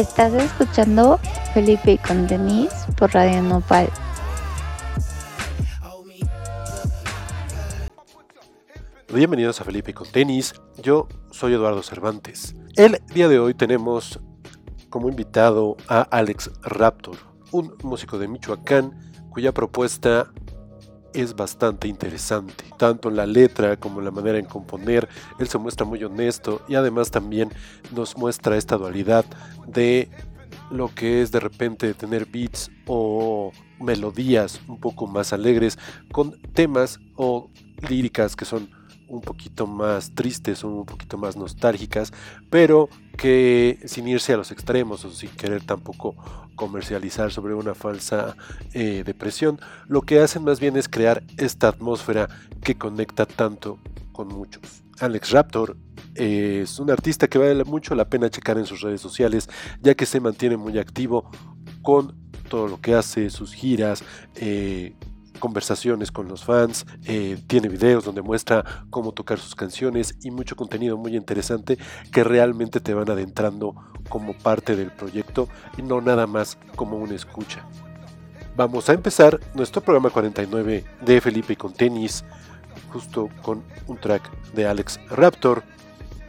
Estás escuchando Felipe con Denise por Radio Nopal. Bienvenidos a Felipe con Tenis. Yo soy Eduardo Cervantes. El día de hoy tenemos como invitado a Alex Raptor, un músico de Michoacán cuya propuesta es bastante interesante, tanto en la letra como en la manera en componer, él se muestra muy honesto y además también nos muestra esta dualidad de lo que es de repente tener beats o melodías un poco más alegres con temas o líricas que son un poquito más tristes un poquito más nostálgicas, pero que sin irse a los extremos o sin querer tampoco comercializar sobre una falsa eh, depresión, lo que hacen más bien es crear esta atmósfera que conecta tanto con muchos. Alex Raptor es un artista que vale mucho la pena checar en sus redes sociales, ya que se mantiene muy activo con todo lo que hace, sus giras, eh, conversaciones con los fans, eh, tiene videos donde muestra cómo tocar sus canciones y mucho contenido muy interesante que realmente te van adentrando como parte del proyecto y no nada más como una escucha. Vamos a empezar nuestro programa 49 de Felipe con tenis, justo con un track de Alex Raptor.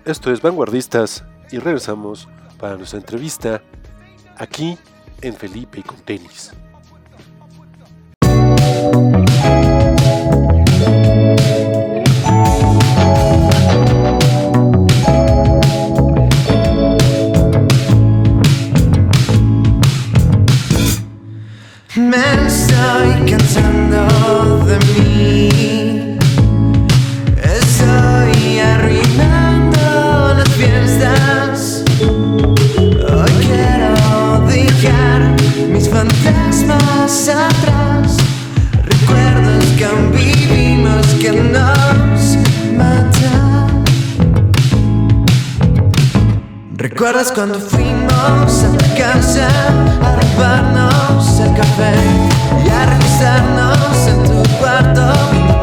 Esto es Vanguardistas y regresamos para nuestra entrevista aquí en Felipe con tenis. Me Vivimos que nos matan. ¿Recuerdas cuando fuimos a tu casa a robarnos el café y a revisarnos en tu cuarto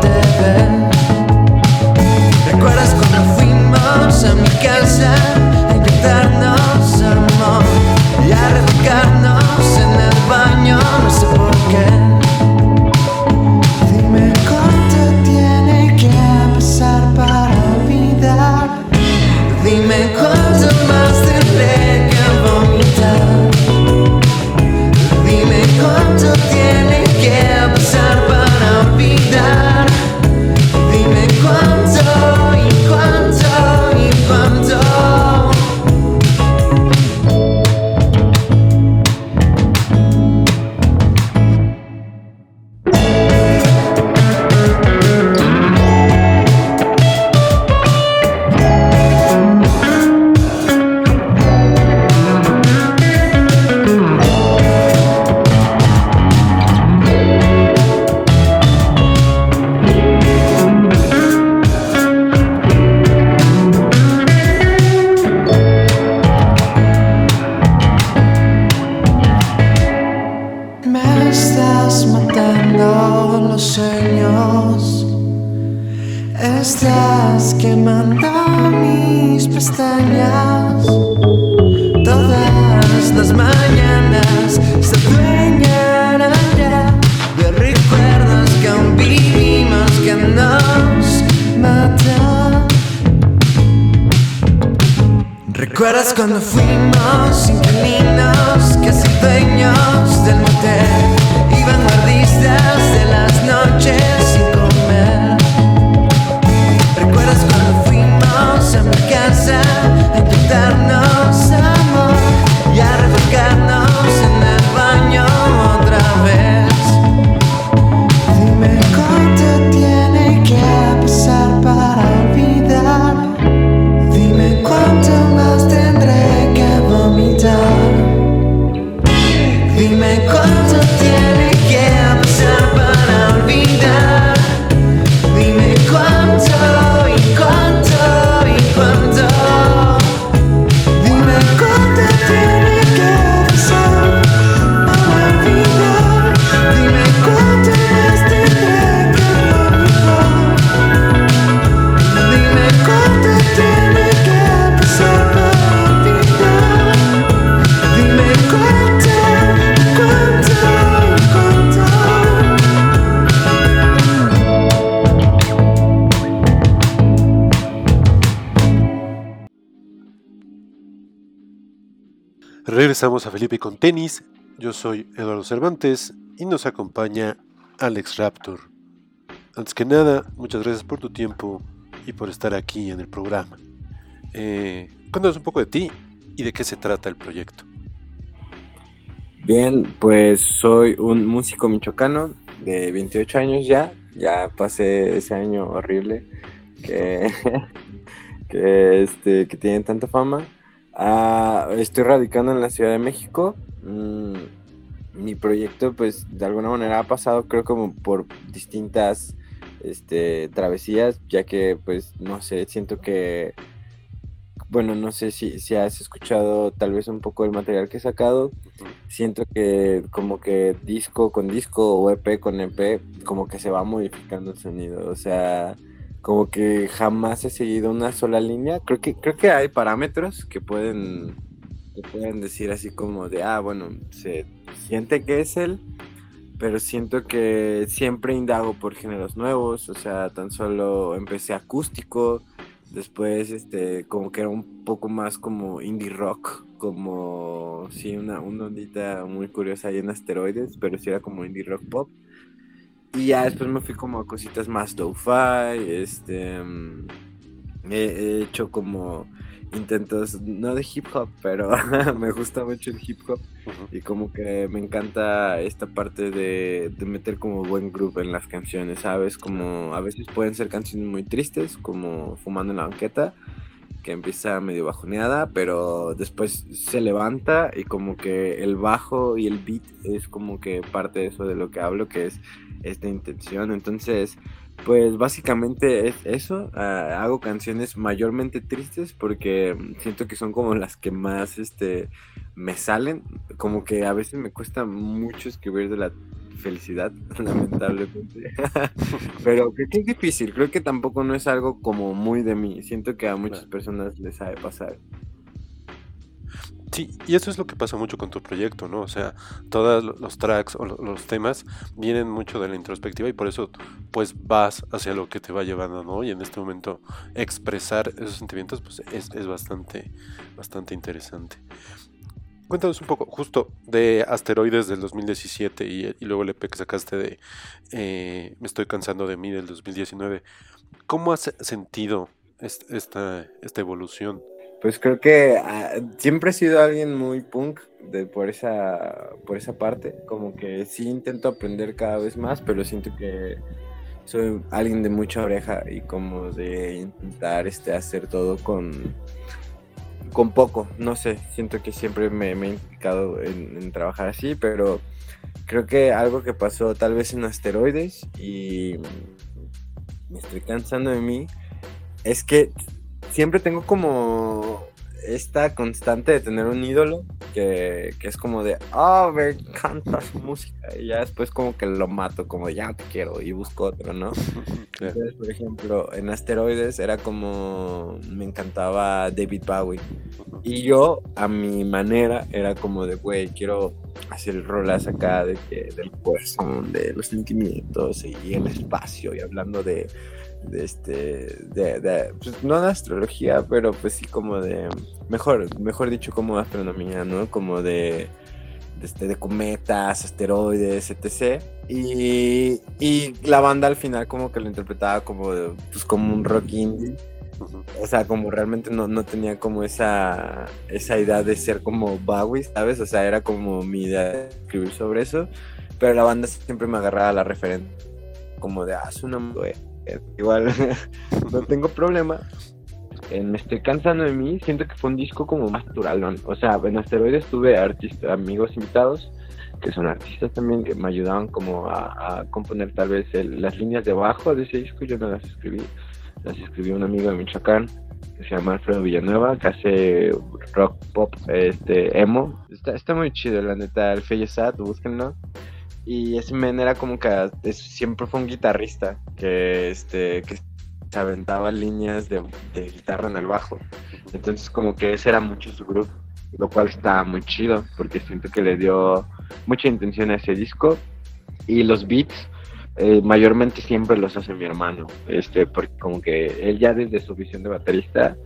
TV? ¿Recuerdas cuando fuimos a mi casa Regresamos a Felipe con tenis. Yo soy Eduardo Cervantes y nos acompaña Alex Raptor. Antes que nada, muchas gracias por tu tiempo y por estar aquí en el programa. Eh, cuéntanos un poco de ti y de qué se trata el proyecto. Bien, pues soy un músico michoacano de 28 años ya. Ya pasé ese año horrible que, que, este, que tienen tanta fama. Ah, estoy radicando en la Ciudad de México. Mm, mi proyecto, pues, de alguna manera ha pasado, creo, como por distintas este, travesías, ya que, pues, no sé, siento que bueno, no sé si, si has escuchado tal vez un poco el material que he sacado. Siento que como que disco con disco o EP con EP, como que se va modificando el sonido. O sea, como que jamás he seguido una sola línea. Creo que, creo que hay parámetros que pueden, que pueden decir así como de, ah, bueno, se siente que es él, pero siento que siempre indago por géneros nuevos. O sea, tan solo empecé acústico Después, este, como que era un poco más como indie rock, como, sí, una, una ondita muy curiosa ahí en asteroides, pero sí era como indie rock pop. Y ya después me fui como a cositas más lo-fi, este, mm, he hecho como intentos, no de hip hop, pero me gusta mucho el hip hop. Y como que me encanta esta parte de, de, meter como buen grupo en las canciones, ¿sabes? Como a veces pueden ser canciones muy tristes, como Fumando en la banqueta, que empieza medio bajoneada, pero después se levanta y como que el bajo y el beat es como que parte de eso de lo que hablo, que es esta intención. Entonces pues básicamente es eso. Ah, hago canciones mayormente tristes porque siento que son como las que más este, me salen. Como que a veces me cuesta mucho escribir de la felicidad, lamentablemente. Pero creo que es difícil. Creo que tampoco no es algo como muy de mí. Siento que a muchas personas les sabe pasar. Sí, y eso es lo que pasa mucho con tu proyecto, ¿no? O sea, todos los tracks o los temas vienen mucho de la introspectiva y por eso pues vas hacia lo que te va llevando, ¿no? Y en este momento expresar esos sentimientos pues es, bastante, bastante interesante. Cuéntanos un poco, justo de Asteroides del 2017 y, y luego el EP que sacaste de eh, Me estoy cansando de mí del 2019. ¿Cómo has sentido esta, esta evolución? Pues creo que ah, siempre he sido alguien muy punk de, por, esa, por esa parte. Como que sí intento aprender cada vez más, pero siento que soy alguien de mucha oreja y como de intentar este, hacer todo con, con poco. No sé, siento que siempre me, he implicado en, en, trabajar así, pero creo que algo que pasó tal vez en asteroides y me estoy cansando de mí es que siempre tengo como esta constante de tener un ídolo que, es como de, oh, me encanta su música. Y ya después como que lo mato, como ya te quiero y busco otro, ¿no? Entonces, por ejemplo, en Asteroides era como, me encantaba David Bowie. Y yo, a mi manera, era como de, güey, quiero hacer rolas acá de que, del corazón, de los sentimientos y el espacio y hablando de de este, de, pues, no de astrología, pero pues sí como de, mejor, mejor dicho como de astronomía, ¿no? Como de, de, este, de cometas, asteroides, etc. Y, y, la banda al final como que lo interpretaba como, pues como un rock indie. O sea, como realmente no, no tenía como esa, esa idea de ser como Bowie, ¿sabes? O sea, era como mi idea de escribir sobre eso. Pero la banda siempre me agarraba la referencia como de, ah, es una igual no tengo problema. Eh, me estoy cansando de mí, siento que fue un disco como más natural, O sea, en Asteroides tuve artistas, amigos invitados, que son artistas también, que me ayudaban como a, componer tal vez las líneas de abajo de ese disco, yo no las escribí, las escribió un amigo de Michoacán, que se llama Alfredo Villanueva, que hace rock pop, este, emo. Está, está muy chido, la neta, el Feyesat, búsquenlo. Y ese men era como que siempre fue un guitarrista que, este, que se aventaba líneas de, guitarra en el bajo. Entonces como que ese era mucho su grupo, lo cual está muy chido porque siento que le dio mucha intención a ese disco. Y los beats eh, mayormente siempre los hace mi hermano, este, porque como que él ya desde su visión de baterista,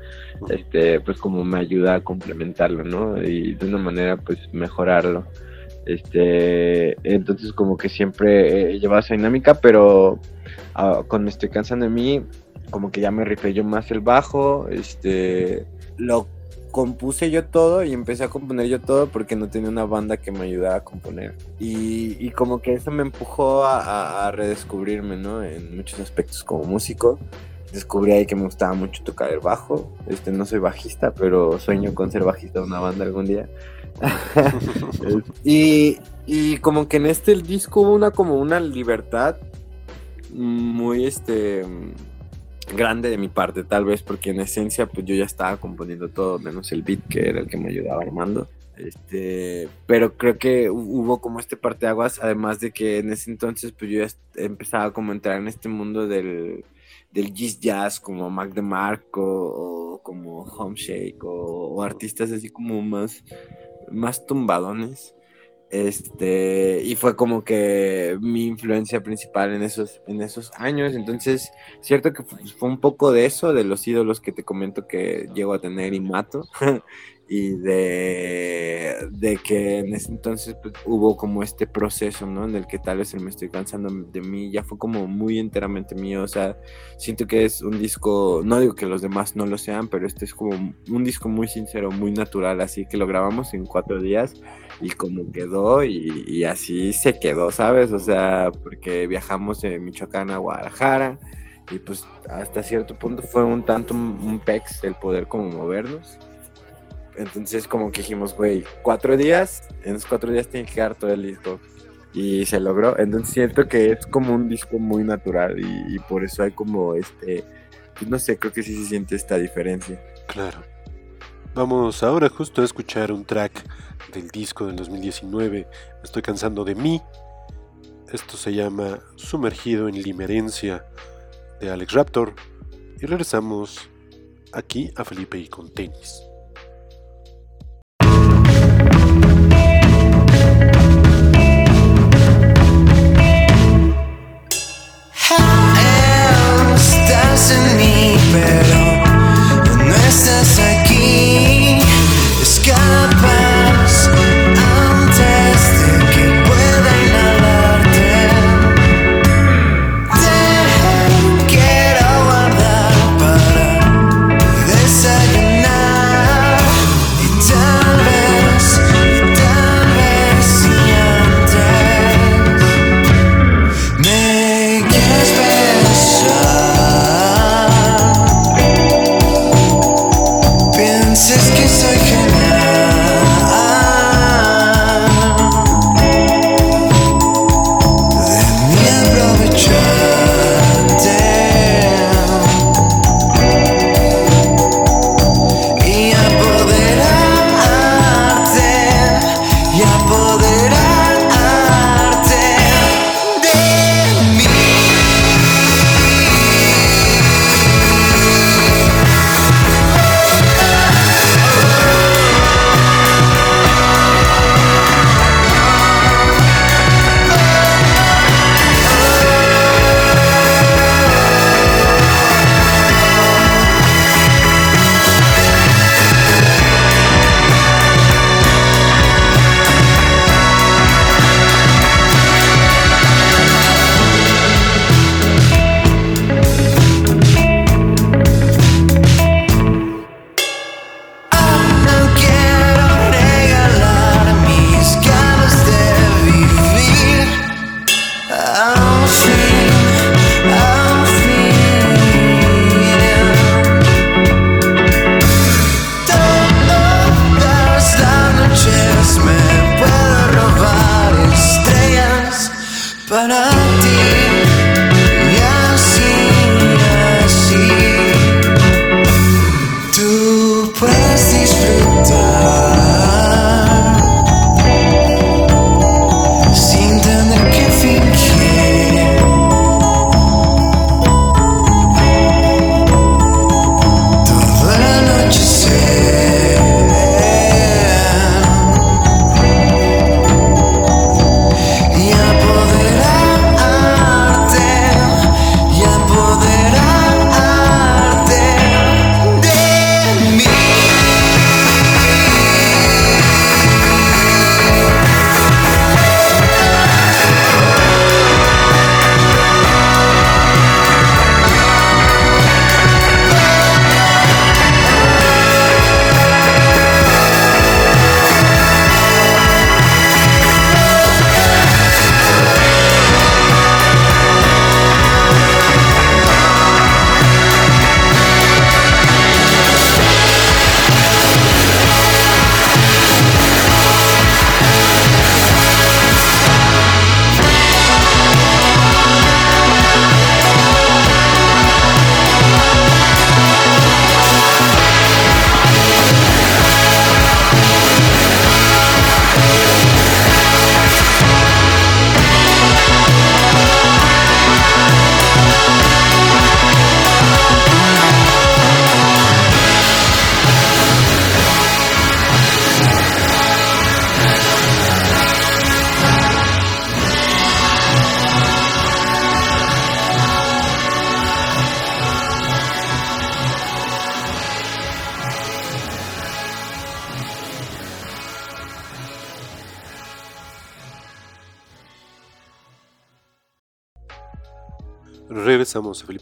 este, pues como me ayuda a complementarlo, ¿no? Y de una manera, pues mejorarlo. Este, entonces como que siempre he llevado esa dinámica, pero ah, cuando estoy cansando de mí, como que ya me rifé yo más el bajo, este, lo compuse yo todo y empecé a componer yo todo porque no tenía una banda que me ayudara a componer. Y, y como que eso me empujó a, a- redescubrirme, ¿no? En muchos aspectos como músico. Descubrí ahí que me gustaba mucho tocar el bajo. Este, no soy bajista, pero sueño con ser bajista de una banda algún día. y, y como que en este disco hubo una como una libertad muy este grande de mi parte, tal vez porque en esencia pues yo ya estaba componiendo todo, menos el beat que era el que me ayudaba armando. Este, pero creo que hu- hubo como este parteaguas, además de que en ese entonces pues yo ya empezaba como a entrar en este mundo del, del jazz como Mac DeMarco o como Homeshake o, o artistas así como más, más tumbadones. Este, y fue como que mi influencia principal en esos, en esos años. Entonces, cierto que fu- fue un poco de eso, de los ídolos que te comento que llego a tener y mato. y de, de que en ese entonces pues, hubo como este proceso, ¿no? En el que tal vez me estoy cansando de mí, ya fue como muy enteramente mío, o sea, siento que es un disco, no digo que los demás no lo sean, pero este es como un disco muy sincero, muy natural, así que lo grabamos en cuatro días y como quedó y, y así se quedó, ¿sabes? O sea, porque viajamos de Michoacán a Guadalajara y pues hasta cierto punto fue un tanto un pex el poder como movernos. Entonces como que dijimos, güey, cuatro días, en esos cuatro días tiene que quedar todo el disco. Y se logró. Entonces siento que es como un disco muy natural y, por eso hay como este, pues no sé, creo que sí se siente esta diferencia. Claro. Vamos ahora justo a escuchar un track del disco del 2019, Me Estoy cansando de mí. Esto se llama Sumergido en Limerencia de Alex Raptor. Y regresamos aquí a Felipe y con tenis. Estás en mí, pero no estás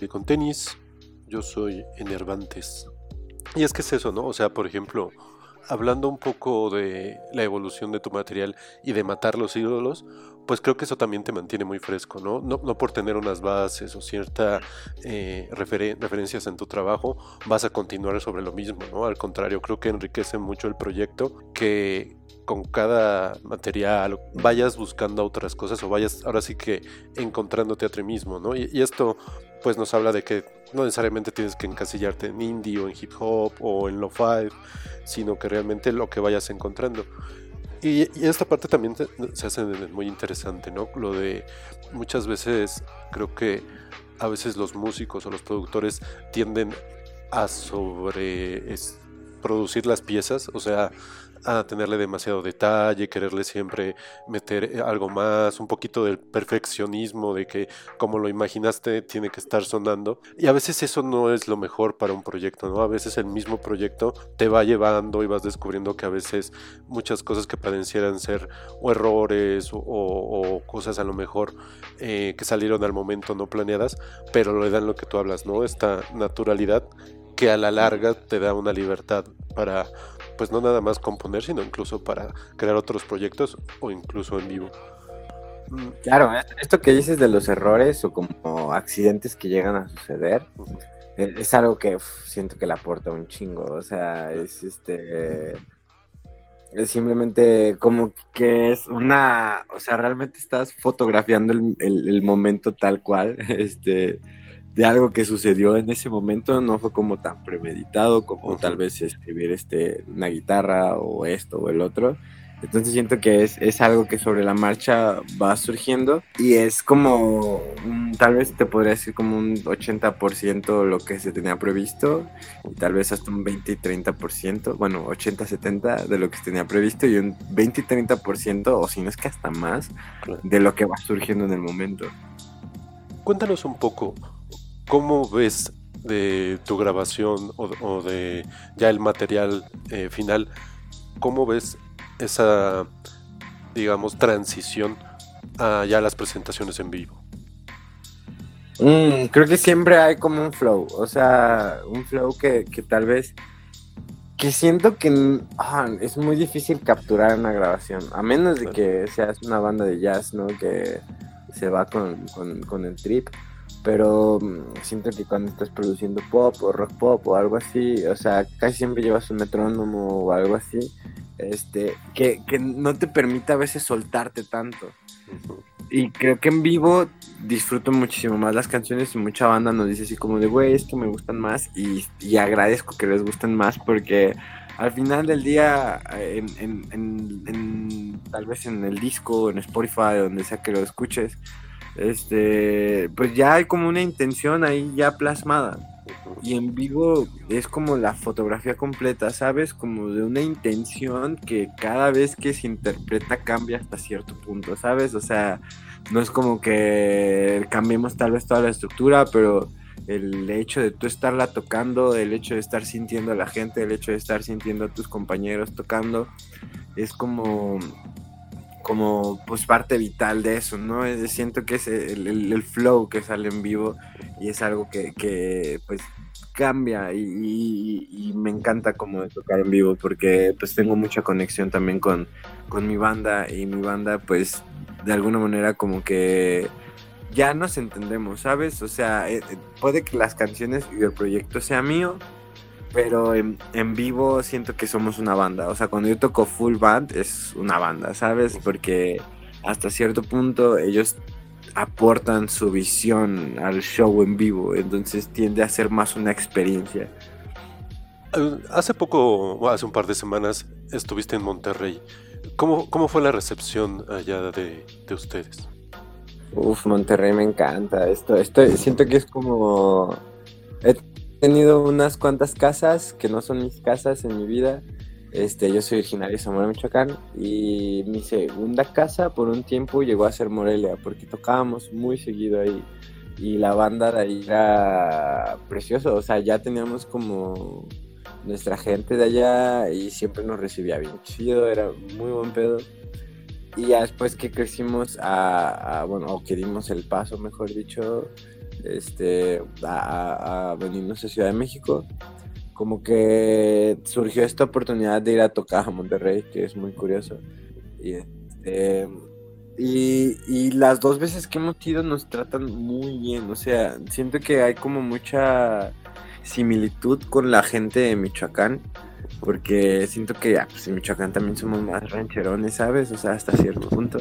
Con tenis. Yo soy Enervantes. Y es que es eso, ¿no? O sea, por ejemplo, hablando un poco de la evolución de tu material y de matar los ídolos, pues creo que eso también te mantiene muy fresco, ¿no? No, no por tener unas bases o ciertas eh, referencias en tu trabajo, vas a continuar sobre lo mismo, ¿no? Al contrario, creo que enriquece mucho el proyecto que con cada material vayas buscando otras cosas o vayas ahora sí que encontrándote a ti mismo, ¿no? Y, esto pues nos habla de que no necesariamente tienes que encasillarte en indie o en hip hop o en lo-fi, sino que realmente lo que vayas encontrando. Y, esta parte también se hace muy interesante, ¿no? Lo de muchas veces creo que a veces los músicos o los productores tienden a sobre producir las piezas, o sea, a tenerle demasiado detalle, quererle siempre meter eh, algo más, un poquito del perfeccionismo de que como lo imaginaste tiene que estar sonando. Y a veces eso no es lo mejor para un proyecto, ¿no? A veces el mismo proyecto te va llevando y vas descubriendo que a veces muchas cosas que parecieran ser errores o, cosas a lo mejor eh, que salieron al momento no planeadas, pero le dan lo que tú hablas, ¿no? Esta naturalidad que a la larga te da una libertad para pues no nada más componer, sino incluso para crear otros proyectos o incluso en vivo. Mm, claro, esto que dices de los errores o como accidentes que llegan a suceder, e, es, algo que siento que le aporta un chingo. O sea, es este. Es simplemente como que es una. O sea, realmente estás fotografiando el, el momento tal cual. Este de algo que sucedió en ese momento, no fue como tan premeditado como tal vez escribir este, una guitarra o esto o el otro. Entonces siento que es, es algo que sobre la marcha va surgiendo y es como, tal vez te podría decir como un 80% lo que se tenía previsto y tal vez hasta un 20 y 30%, bueno, 80-70 de lo que se tenía previsto y un 20 y 30% o si no es que hasta más de lo que va surgiendo en el momento. Cuéntanos un poco, ¿Cómo ves de tu grabación o, de ya el material eh, final? ¿Cómo ves esa, digamos, transición a ya las presentaciones en vivo? Mm, creo que siempre hay como un flow, o sea, un flow que, tal vez que siento que ah, es muy difícil capturar en una grabación, a menos de que seas una banda de jazz, ¿no? Que se va con, con el trip pero mm, siento que cuando estás produciendo pop o rock pop o algo así, o sea, casi siempre llevas un metrónomo o algo así, este, que, que no te permite a veces soltarte tanto. Y creo que en vivo disfruto muchísimo más las canciones y mucha banda nos dice así como de, güey, es que me gustan más y, y, agradezco que les gusten más porque al final del día, en, en, en, tal vez en el disco, en Spotify, donde sea que lo escuches, este, pues ya hay como una intención ahí ya plasmada. Y en vivo es como la fotografía completa, ¿sabes? Como de una intención que cada vez que se interpreta cambia hasta cierto punto, ¿sabes? O sea, no es como que cambiemos tal vez toda la estructura, pero el hecho de tú estarla tocando, el hecho de estar sintiendo a la gente, el hecho de estar sintiendo a tus compañeros tocando, es como como pues parte vital de eso, ¿no? siento que es el, flow que sale en vivo y es algo que, pues cambia y, me encanta como tocar en vivo porque pues tengo mucha conexión también con, con mi banda y mi banda pues de alguna manera como que ya nos entendemos, ¿sabes? O sea, eh, eh, puede que las canciones y el proyecto sea mío, pero en, vivo siento que somos una banda. O sea, cuando yo toco full band es una banda, ¿sabes? Porque hasta cierto punto ellos aportan su visión al show en vivo, entonces tiende a ser más una experiencia. Hace poco, hace un par de semanas, estuviste en Monterrey. ¿Cómo, cómo fue la recepción allá de, de ustedes? Uf, Monterrey me encanta. Esto, esto, siento que es como tenido unas cuantas casas que no son mis casas en mi vida. Este, yo soy originario de Zamora, Michoacán, y mi segunda casa por un tiempo llegó a ser Morelia, porque tocábamos muy seguido ahí. Y la banda de ahí era precioso, o sea, ya teníamos como nuestra gente de allá y siempre nos recibía bien chido, era muy buen pedo. Y ya después que crecimos a, a bueno, o que dimos el paso, mejor dicho, este, a, a- venirnos a Ciudad de México, como que surgió esta oportunidad de ir a tocar a Monterrey, que es muy curioso. Y, este, y, y las dos veces que hemos ido nos tratan muy bien, o sea, siento que hay como mucha similitud con la gente de Michoacán, porque siento que ah, pues, en Michoacán también somos más rancherones, ¿sabes? O sea, hasta cierto punto.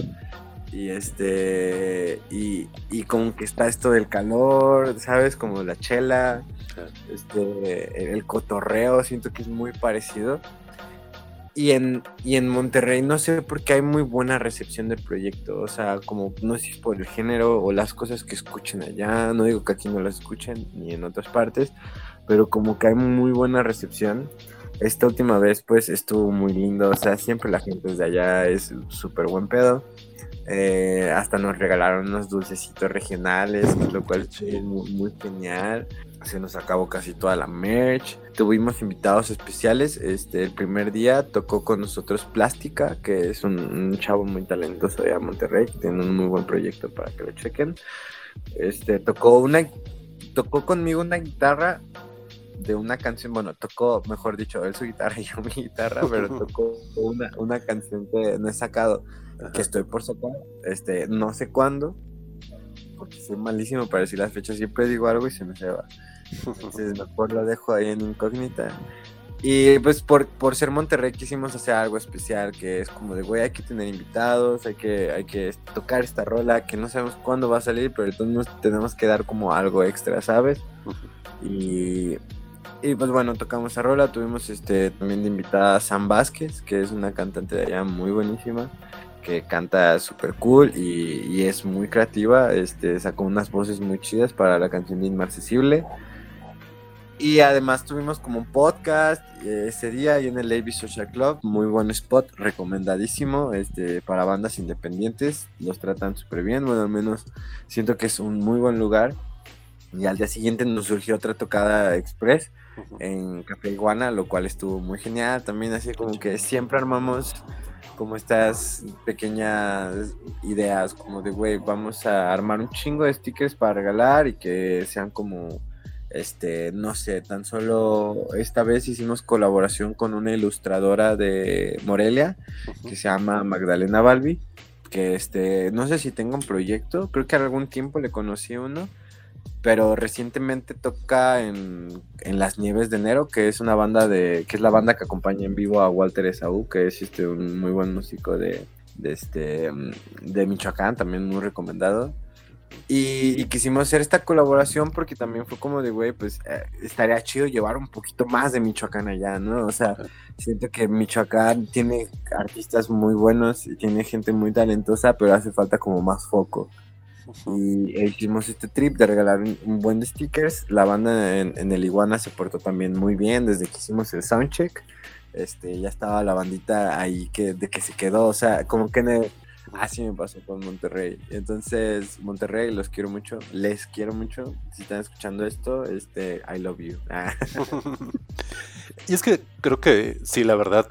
Y este, y, y como que está esto del calor, ¿sabes? Como la chela, este, el, cotorreo, siento que es muy parecido. Y en, y en Monterrey no sé por qué hay muy buena recepción del proyecto, o sea, como no sé si es por el género o las cosas que escuchen allá, no digo que aquí no las escuchen ni en otras partes, pero como que hay muy buena recepción. Esta última vez pues estuvo muy lindo, o sea, siempre la gente de allá es súper buen pedo. Eh, hasta nos regalaron unos dulcecitos regionales, lo cual es muy, muy genial. Se nos acabó casi toda la merch. Tuvimos invitados especiales. Este, el primer día tocó con nosotros Plástica, que es un, un chavo muy talentoso de Monterrey, que tiene un muy buen proyecto para que lo chequen. Este, tocó una, tocó conmigo una guitarra de una canción, bueno, tocó, mejor dicho, él su guitarra y yo mi guitarra, pero tocó una, una canción que no he sacado, que estoy por sacar, este, no sé cuándo, porque soy malísimo para decir las fechas, siempre digo algo y se me se va. Entonces mejor lo dejo ahí en incógnita. Y pues por, por ser Monterrey quisimos hacer algo especial, que es como de, güey, hay que tener invitados, hay que, hay que tocar esta rola, que no sabemos cuándo va a salir, pero entonces tenemos que dar como algo extra, ¿sabes? Y, y pues bueno, tocamos esa rola, tuvimos este también de invitada a Sam Vázquez, que es una cantante de allá muy buenísima, que canta súper cool y, y es muy creativa, este, sacó unas voces muy chidas para la canción de Inmarcesible. Y además tuvimos como un podcast eh, ese día ahí en el Lady Social Club, muy buen spot, recomendadísimo este, para bandas independientes, los tratan súper bien, bueno, al menos siento que es un muy buen lugar. Y al día siguiente nos surgió otra tocada express en Café Iguana, lo cual estuvo muy genial. También así como que siempre armamos como estas pequeñas ideas, como de, güey, vamos a armar un chingo de stickers para regalar y que sean como, este, no sé, tan solo esta vez hicimos colaboración con una ilustradora de Morelia que se llama Magdalena Balbi, que este, no sé si tenga un proyecto, creo que algún tiempo le conocí uno pero recientemente toca en, en, Las Nieves de Enero, que es una banda de, que es la banda que acompaña en vivo a Walter Esaú, que es este un muy buen músico de, de este de Michoacán, también muy recomendado. Y, y, quisimos hacer esta colaboración porque también fue como de, güey, pues eh, estaría chido llevar un poquito más de Michoacán allá, ¿no? O sea, siento que Michoacán tiene artistas muy buenos y tiene gente muy talentosa, pero hace falta como más foco y hicimos este trip de regalar un, un buen de stickers. La banda en, en, el Iguana se portó también muy bien desde que hicimos el soundcheck. Este, ya estaba la bandita ahí que, de que se quedó, o sea, como que en el, así me pasó con Monterrey. Entonces, Monterrey, los quiero mucho, les quiero mucho. Si están escuchando esto, este, I love you. y es que creo que sí, la verdad,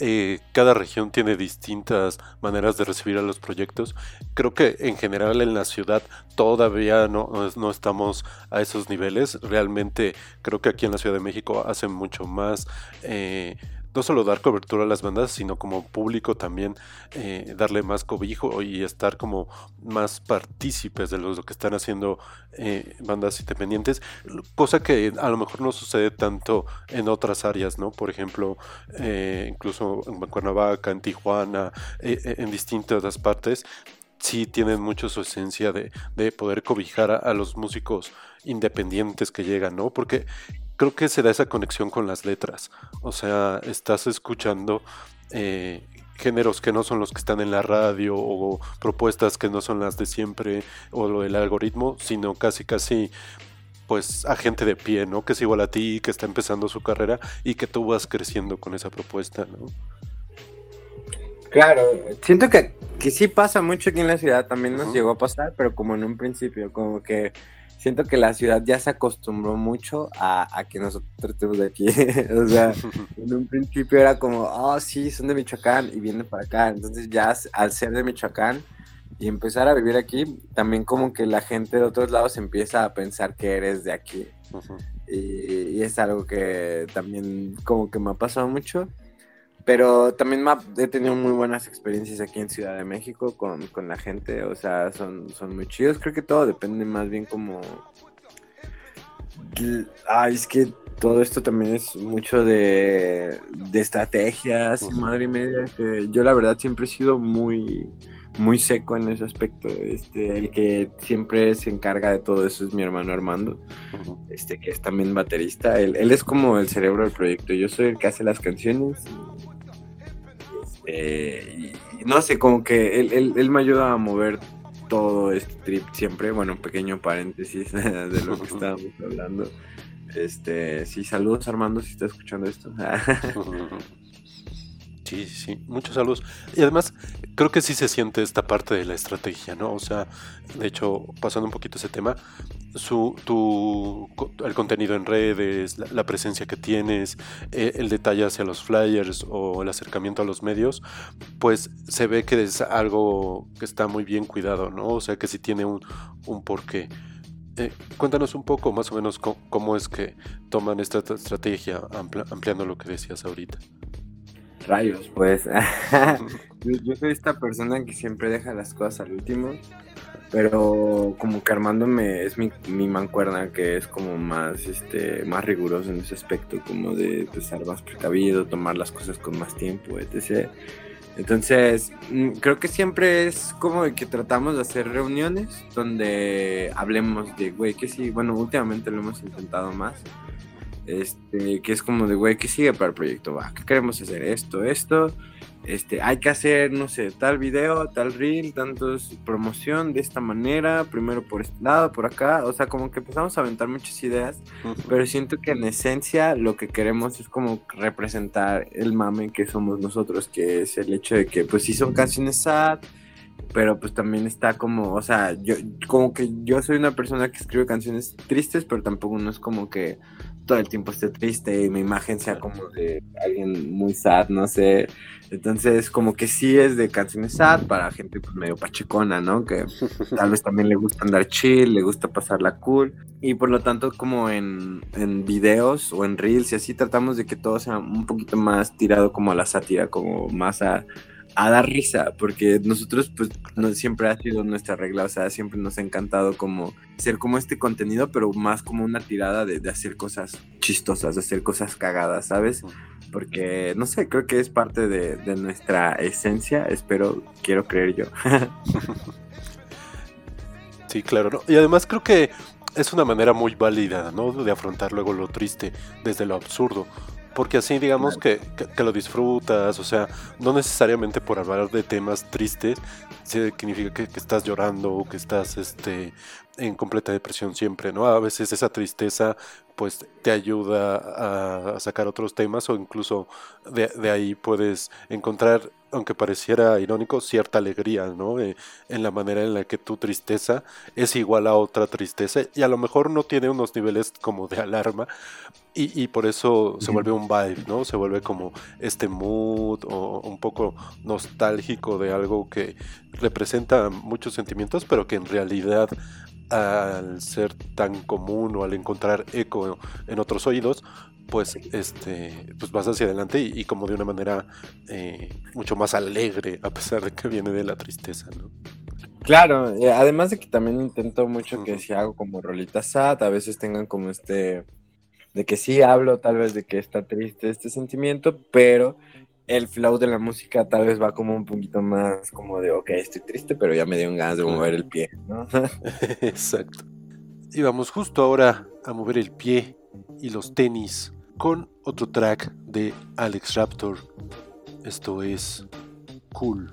eh, cada región tiene distintas maneras de recibir a los proyectos. Creo que en general en la ciudad todavía no, no, estamos a esos niveles. Realmente creo que aquí en la Ciudad de México hacen mucho más. Eh, no solo dar cobertura a las bandas, sino como público también eh, darle más cobijo y estar como más partícipes de lo, que están haciendo eh, bandas independientes, cosa que a lo mejor no sucede tanto en otras áreas, ¿no? Por ejemplo, eh, incluso en Cuernavaca, en Tijuana, en distintas partes, sí tienen mucho su esencia de, de poder cobijar a los músicos independientes que llegan, ¿no? Porque creo que se da esa conexión con las letras. O sea, estás escuchando eh, géneros que no son los que están en la radio o propuestas que no son las de siempre o lo del algoritmo, sino casi casi pues a gente de pie, ¿no? Que es igual a ti, que está empezando su carrera y que tú vas creciendo con esa propuesta, ¿no? Claro, siento que, que sí pasa mucho aquí en la ciudad, también nos uh -huh. llegó a pasar, pero como en un principio, como que siento que la ciudad ya se acostumbró mucho a, a que nosotros estemos de aquí. o sea, en un principio era como, oh, sí, son de Michoacán y vienen para acá. Entonces ya al ser de Michoacán, y empezar a vivir aquí, también como que la gente de otros lados empieza a pensar que eres de aquí. y, y es algo que también como que me ha pasado mucho. Pero también he tenido muy buenas experiencias aquí en Ciudad de México con, con la gente, o sea, son, son muy chidos. Creo que todo depende más bien como... Ay, es que todo esto también es mucho de, de estrategias, Ujú. madre y media, que yo la verdad siempre he sido muy, muy seco en ese aspecto. Este, el que siempre se encarga de todo eso es mi hermano Armando este, que es también baterista. Él, él es como el cerebro del proyecto. Yo soy el que hace las canciones. Este, y no sé, como que él, él- él me ayuda a mover todo este trip siempre. Bueno, un pequeño paréntesis de lo que estábamos hablando. Este, sí, saludos Armando si está escuchando esto. Sí, sí, muchos saludos. Y además, creo que sí se siente esta parte de la estrategia, ¿no? O sea, de hecho, pasando un poquito ese tema, su, tu, el contenido en redes, la, la presencia que tienes, eh, el detalle hacia los flyers o el acercamiento a los medios, pues se ve que es algo que está muy bien cuidado, ¿no? O sea, que sí tiene un, un porqué. Eh, cuéntanos un poco más o menos cómo es que toman esta tra- estrategia, amplia- ampliando lo que decías ahorita. Rayos, pues. yo, yo soy esta persona que siempre deja las cosas al último. Pero como que Armando me, es mi, mi mancuerna que es como más, este, más riguroso en ese aspecto, como de, estar más precavido, tomar las cosas con más tiempo, etc. Entonces, mm, creo que siempre es como que tratamos de hacer reuniones donde hablemos de, güey, que sí, bueno, últimamente lo hemos intentado más, este, que es como de, güey, ¿qué sigue para el proyecto? Va, ¿qué queremos hacer? Esto, esto, este, hay que hacer, no sé, tal video, tal reel, tantos promoción de esta manera, primero por este lado, por acá, o sea, como que empezamos a aventar muchas ideas, pero siento que en esencia lo que queremos es como representar el mame que somos nosotros, que es el hecho de que, pues sí son canciones sad, pero pues también está como, o sea, yo como que yo soy una persona que escribe canciones tristes, pero tampoco no es como que todo el tiempo esté triste y mi imagen sea como de alguien muy sad, no sé. Entonces, como que sí es de canciones sad para gente pues medio pachecona, ¿no? Que tal vez también le gusta andar chill, le gusta pasarla cool. Y por lo tanto, como en, en videos o en reels y así, tratamos de que todo sea un poquito más tirado como a la sátira, como más a, a dar risa, porque nosotros pues no, siempre ha sido nuestra regla, o sea, siempre nos ha encantado como ser como este contenido, pero más como una tirada de, de hacer cosas chistosas, de hacer cosas cagadas, ¿sabes? Porque, no sé, creo que es parte de, de nuestra esencia, espero, quiero creer yo. Sí, claro, ¿no? Y además creo que es una manera muy válida, ¿no? De afrontar luego lo triste desde lo absurdo. Porque así digamos que, que- que lo disfrutas, o sea, no necesariamente por hablar de temas tristes significa que, que estás llorando o que estás este, en completa depresión siempre, ¿no? A veces esa tristeza pues te ayuda a, a sacar otros temas o incluso de, de ahí puedes encontrar, aunque pareciera irónico, cierta alegría, ¿no? Eh, en la manera en la que tu tristeza es igual a otra tristeza y a lo mejor no tiene unos niveles como de alarma y, y por eso se vuelve un vibe, ¿no? Se vuelve como este mood o un poco nostálgico de algo que representa muchos sentimientos, pero que en realidad al ser tan común o al encontrar eco en otros oídos, pues este pues vas hacia adelante y, y como de una manera eh, mucho más alegre a pesar de que viene de la tristeza, ¿no? Claro, eh, además de que también intento mucho que si hago como rolitas sad, a veces tengan como este, de que sí hablo tal vez de que está triste este sentimiento, pero el flow de la música tal vez va como un poquito más como de, ok, estoy triste, pero ya me dio ganas de mover el pie, ¿no? Exacto. Y vamos justo ahora a mover el pie y los tenis con otro track de Alex Raptor. Esto es Cool.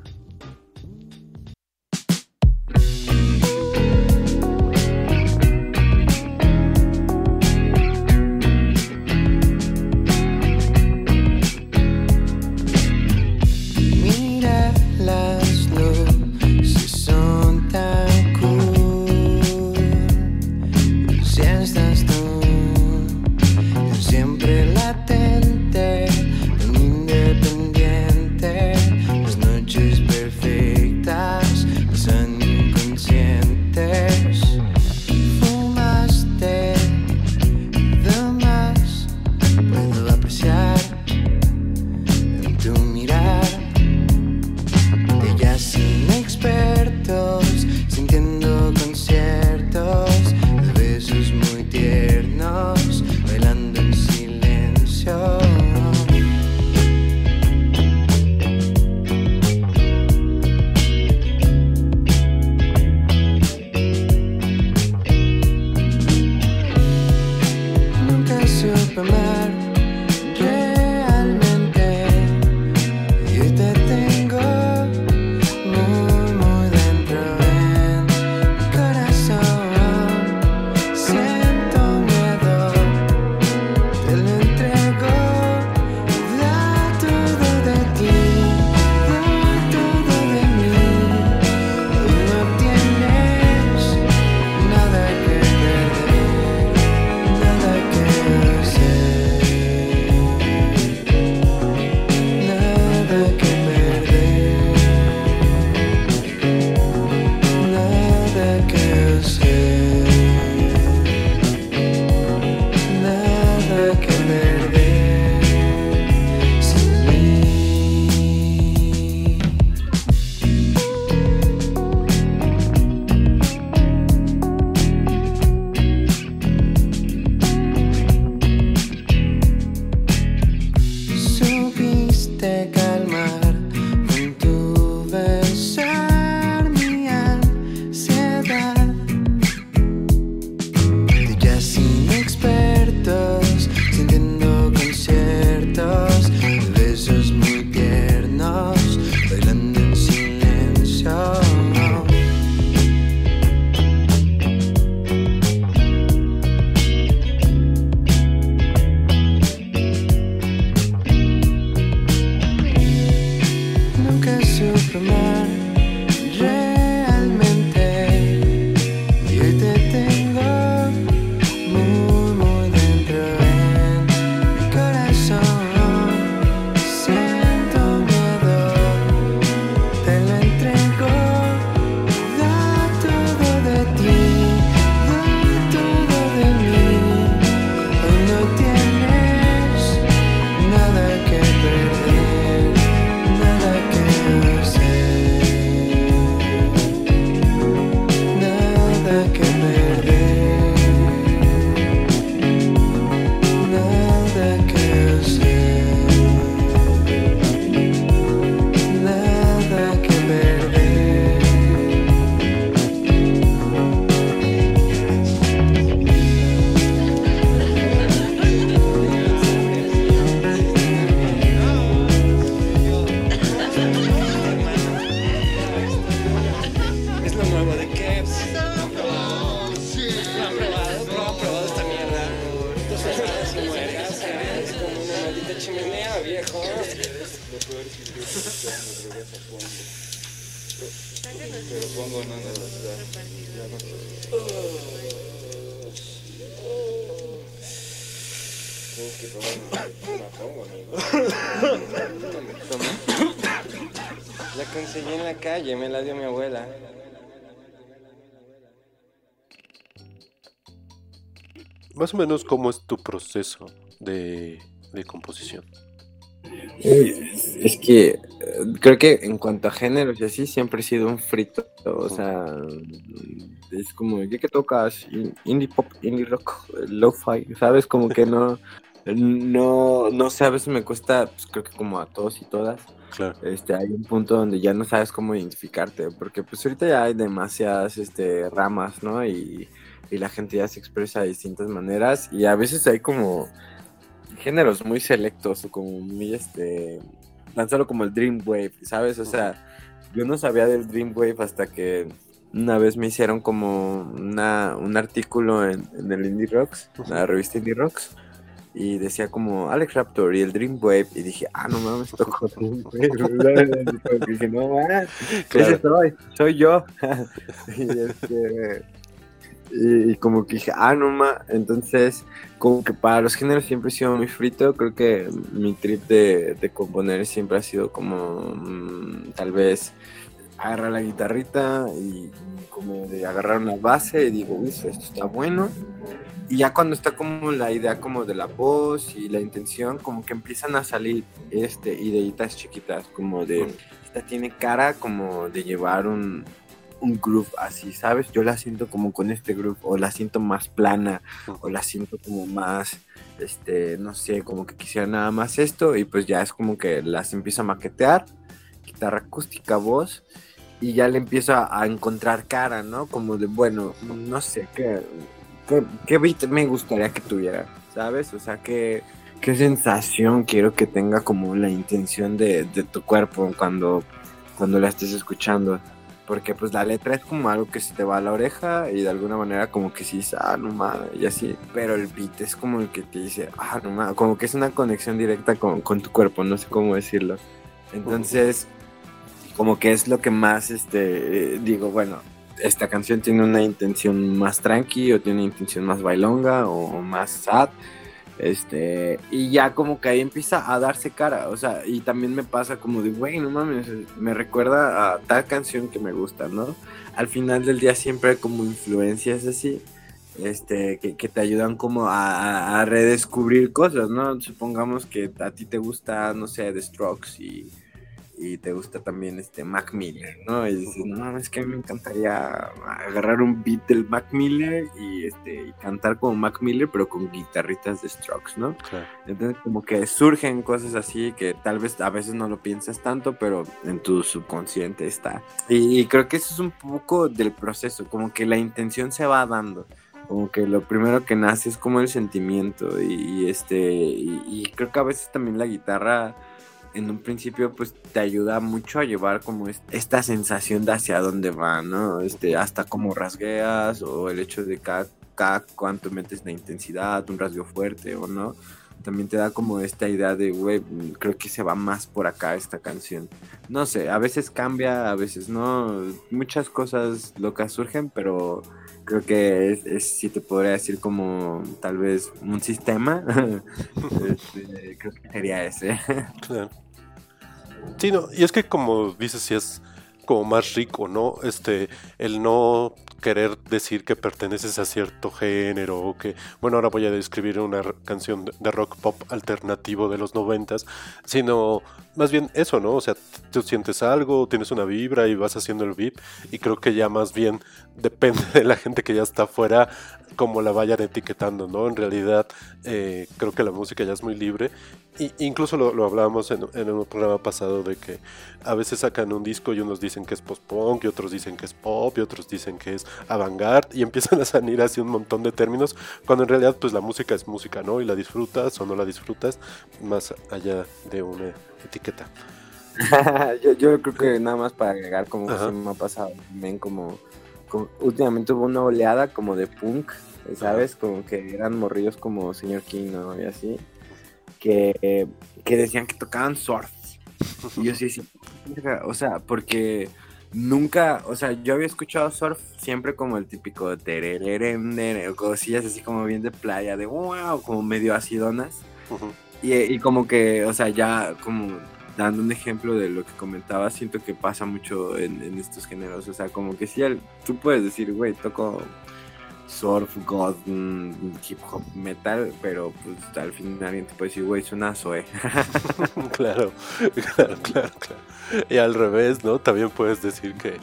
O menos, ¿cómo es tu proceso de, de composición? Uy, es que eh, creo que en cuanto a géneros y así, siempre he sido un frito. O sea, es como, ¿qué que tocas? In- Indie pop, indie rock, lo-fi, ¿sabes? Como que no, no, no sé, a veces me cuesta, pues creo que como a todos y todas, Claro. este, hay un punto donde ya no sabes cómo identificarte, porque pues ahorita ya hay demasiadas este, ramas, ¿no? Y, y la gente ya se expresa de distintas maneras y a veces hay como géneros muy selectos o como muy, este, tan solo como el Dream Wave, ¿sabes? O sea, yo no sabía del Dream Wave hasta que una vez me hicieron como una, un artículo en, en el Indie Rocks, la revista Indie Rocks, y decía como Alex Raptor y el Dream Wave, y dije, ah, no mames, toco Dream Wave. Y dije, no mames, Claro. soy, soy yo. y, este, y, y como que dije, ah, no mames, entonces, como que para los géneros siempre he sido muy frito, creo que mi trip de, de componer siempre ha sido como, mm, tal vez, agarrar la guitarrita y como de agarrar una base y digo, uff, esto está bueno. Y ya cuando está como la idea como de la voz y la intención, como que empiezan a salir este, ideitas chiquitas, como de, esta tiene cara como de llevar un, un groove así, ¿sabes? Yo la siento como con este groove, o la siento más plana, o la siento como más, este, no sé, como que quisiera nada más esto, y pues ya es como que las empiezo a maquetear, guitarra acústica, voz, y ya le empiezo a, encontrar cara, ¿no? Como de, bueno, no sé, ¿qué, qué, beat me gustaría que tuviera? ¿sabes? O sea, qué, qué sensación quiero que tenga como la intención de, de tu cuerpo cuando, cuando la estés escuchando. Porque pues la letra es como algo que se te va a la oreja y de alguna manera como que sí, ah, no mames, y así. Pero el beat es como el que te dice, ah, no mames, como que es una conexión directa con, con tu cuerpo, no sé cómo decirlo. Entonces, como que es lo que más, este, digo, bueno, esta canción tiene una intención más tranqui o tiene una intención más bailonga o más sad. Este, y ya como que ahí empieza a darse cara, o sea, y también me pasa como de, güey, no mames, me recuerda a tal canción que me gusta, ¿no? Al final del día siempre hay como influencias así, este, que, te ayudan como a, a- a redescubrir cosas, ¿no? Supongamos que a ti te gusta, no sé, The Strokes y, y te gusta también este Mac Miller, ¿no? Y dices, no mames, que a mí me encantaría agarrar un beat del Mac Miller y, este, y cantar como Mac Miller, pero con guitarritas de Strokes, ¿no? Claro. Entonces como que surgen cosas así que tal vez a veces no lo piensas tanto, pero en tu subconsciente está. Y, y creo que eso es un poco del proceso, como que la intención se va dando. Como que lo primero que nace es como el sentimiento y, y este y, y creo que a veces también la guitarra en un principio pues te ayuda mucho a llevar como es- esta sensación de hacia dónde va, ¿no? Este, hasta como rasgueas o el hecho de cada, cuánto metes la intensidad, un rasgueo fuerte o no, también te da como esta idea de, güey, creo que se va más por acá esta canción. No sé, a veces cambia, a veces no, muchas cosas locas surgen, pero creo que es si te podría decir como tal vez un sistema, este, creo que sería ese. Claro. Sí, no, y es que como dices, si es como más rico, ¿no? Este, el no querer decir que perteneces a cierto género o que, bueno, ahora voy a describir una canción de- rock pop alternativo de los noventas, sino más bien eso, ¿no? O sea, tú sientes algo, tienes una vibra y vas haciendo el beat y creo que ya más bien depende de la gente que ya está afuera como la vayan etiquetando, ¿no? En realidad eh, creo que la música ya es muy libre y, incluso lo, lo hablábamos en, en un programa pasado de que a veces sacan un disco y unos dicen que es post-punk y otros dicen que es pop y otros dicen que es avant-garde y empiezan a salir así un montón de términos cuando en realidad pues la música es música, ¿no? Y la disfrutas o no la disfrutas más allá de una etiqueta. yo, yo creo que nada más para agregar como que se me ha pasado también como, como- últimamente hubo una oleada como de punk, ¿sabes? Como que eran morrillos como señor Kino y así, que, que decían que tocaban surf. Y yo sí, sí, o sea, porque nunca, o sea, yo había escuchado surf siempre como el típico terererem, o cosillas así como bien de playa, de wow, como medio acidonas. Ujú. Y, y como que, o sea, ya como dando un ejemplo de lo que comentaba, siento que pasa mucho en, en estos géneros. O sea, como que sí, el- tú puedes decir, güey, toco surf, god, mm, hip hop, metal, pero pues al fin alguien te puede decir, güey, suena a Zoe. claro, claro, claro, claro. Y al revés, ¿no? También puedes decir que,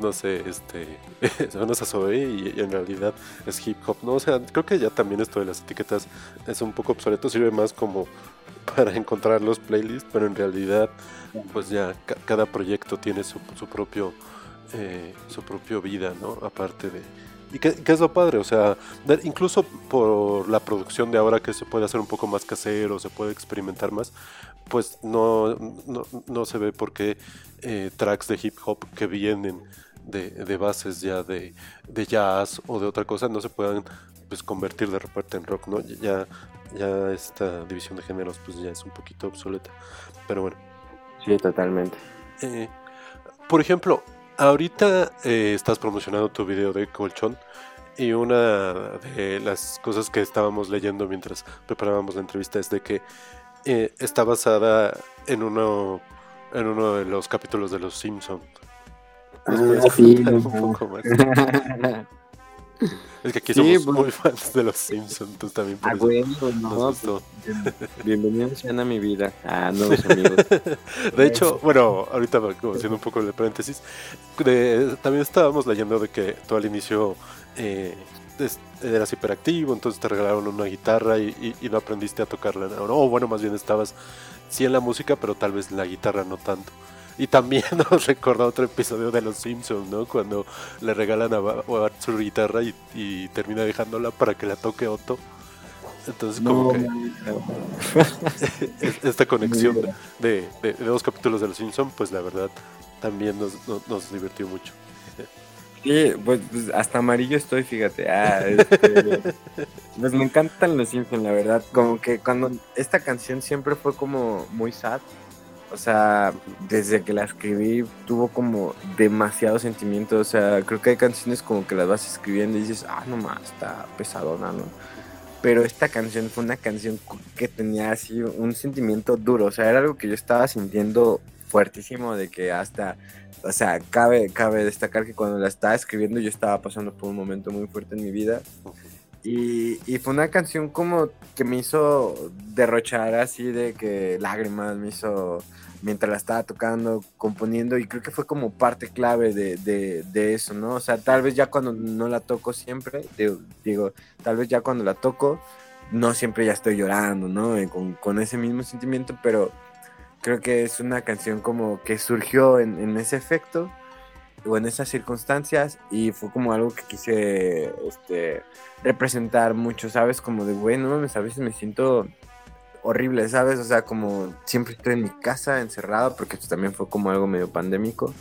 no sé, este, suenas a Zoe y, y en realidad es hip hop, ¿no? O sea, creo que ya también esto de las etiquetas es un poco obsoleto, sirve más como para encontrar los playlists, pero en realidad, pues ya ca- cada proyecto tiene su, su propio, eh, su propio vida, ¿no? Aparte de... Y que, que es lo padre, o sea, incluso por la producción de ahora que se puede hacer un poco más casero, se puede experimentar más, pues no, no, no se ve por qué eh, tracks de hip hop que vienen de, de bases ya de, de jazz o de otra cosa no se puedan pues convertir de repente en rock, ¿no? Ya, ya esta división de géneros pues ya es un poquito obsoleta. Pero bueno. Sí, totalmente. Eh, por ejemplo, ahorita eh, estás promocionando tu video de colchón y una de las cosas que estábamos leyendo mientras preparábamos la entrevista es de que eh, está basada en uno en uno de los capítulos de Los Simpson. ¿Nos puedes Ah, sí, un poco más? Es que aquí Sí, somos pues. muy fans de Los Simpson, entonces también por Ah, güey, no, pues, bienvenidos sean a mi vida. Ah, nuevos amigos. De hecho, bueno, ahorita como haciendo un poco de paréntesis, de- también estábamos leyendo de que tú al inicio eh, es- eras hiperactivo, entonces te regalaron una guitarra y, y- y no aprendiste a tocarla. No, no, bueno, más bien estabas sí en la música, pero tal vez en la guitarra no tanto. Y también nos recuerda otro episodio de Los Simpsons, ¿no? Cuando le regalan a Ba- a Bart su guitarra y, y termina dejándola para que la toque Otto. Entonces, como que es- esta conexión de, de- de dos capítulos de Los Simpson, pues la verdad también nos, nos, nos divirtió mucho. Sí, pues, pues, hasta amarillo estoy, fíjate. Ah, este, pues me encantan los Simpsons, la verdad. Como que cuando esta canción siempre fue como muy sad. O sea, desde que la escribí tuvo como demasiado sentimiento. O sea, creo que hay canciones como que las vas escribiendo y dices, ah, no más, está pesadona, ¿no? Pero esta canción fue una canción que tenía así un sentimiento duro. O sea, era algo que yo estaba sintiendo fuertísimo de que hasta o sea, cabe, cabe destacar que cuando la estaba escribiendo yo estaba pasando por un momento muy fuerte en mi vida. Y, fue una canción como que me hizo derrochar así de que lágrimas, me hizo mientras la estaba tocando, componiendo, y creo que fue como parte clave de, de, eso, ¿no? O sea, tal vez ya cuando no la toco siempre, digo, tal vez ya cuando la toco, no siempre ya estoy llorando, ¿no? Eh, Con, con ese mismo sentimiento, pero creo que es una canción como que surgió en ese efecto o en esas circunstancias y fue como algo que quise este, representar mucho, ¿sabes? Como de, güey, no mames, a veces me siento horrible, ¿sabes? O sea, como siempre estoy en mi casa encerrado, porque esto también fue como algo medio pandémico.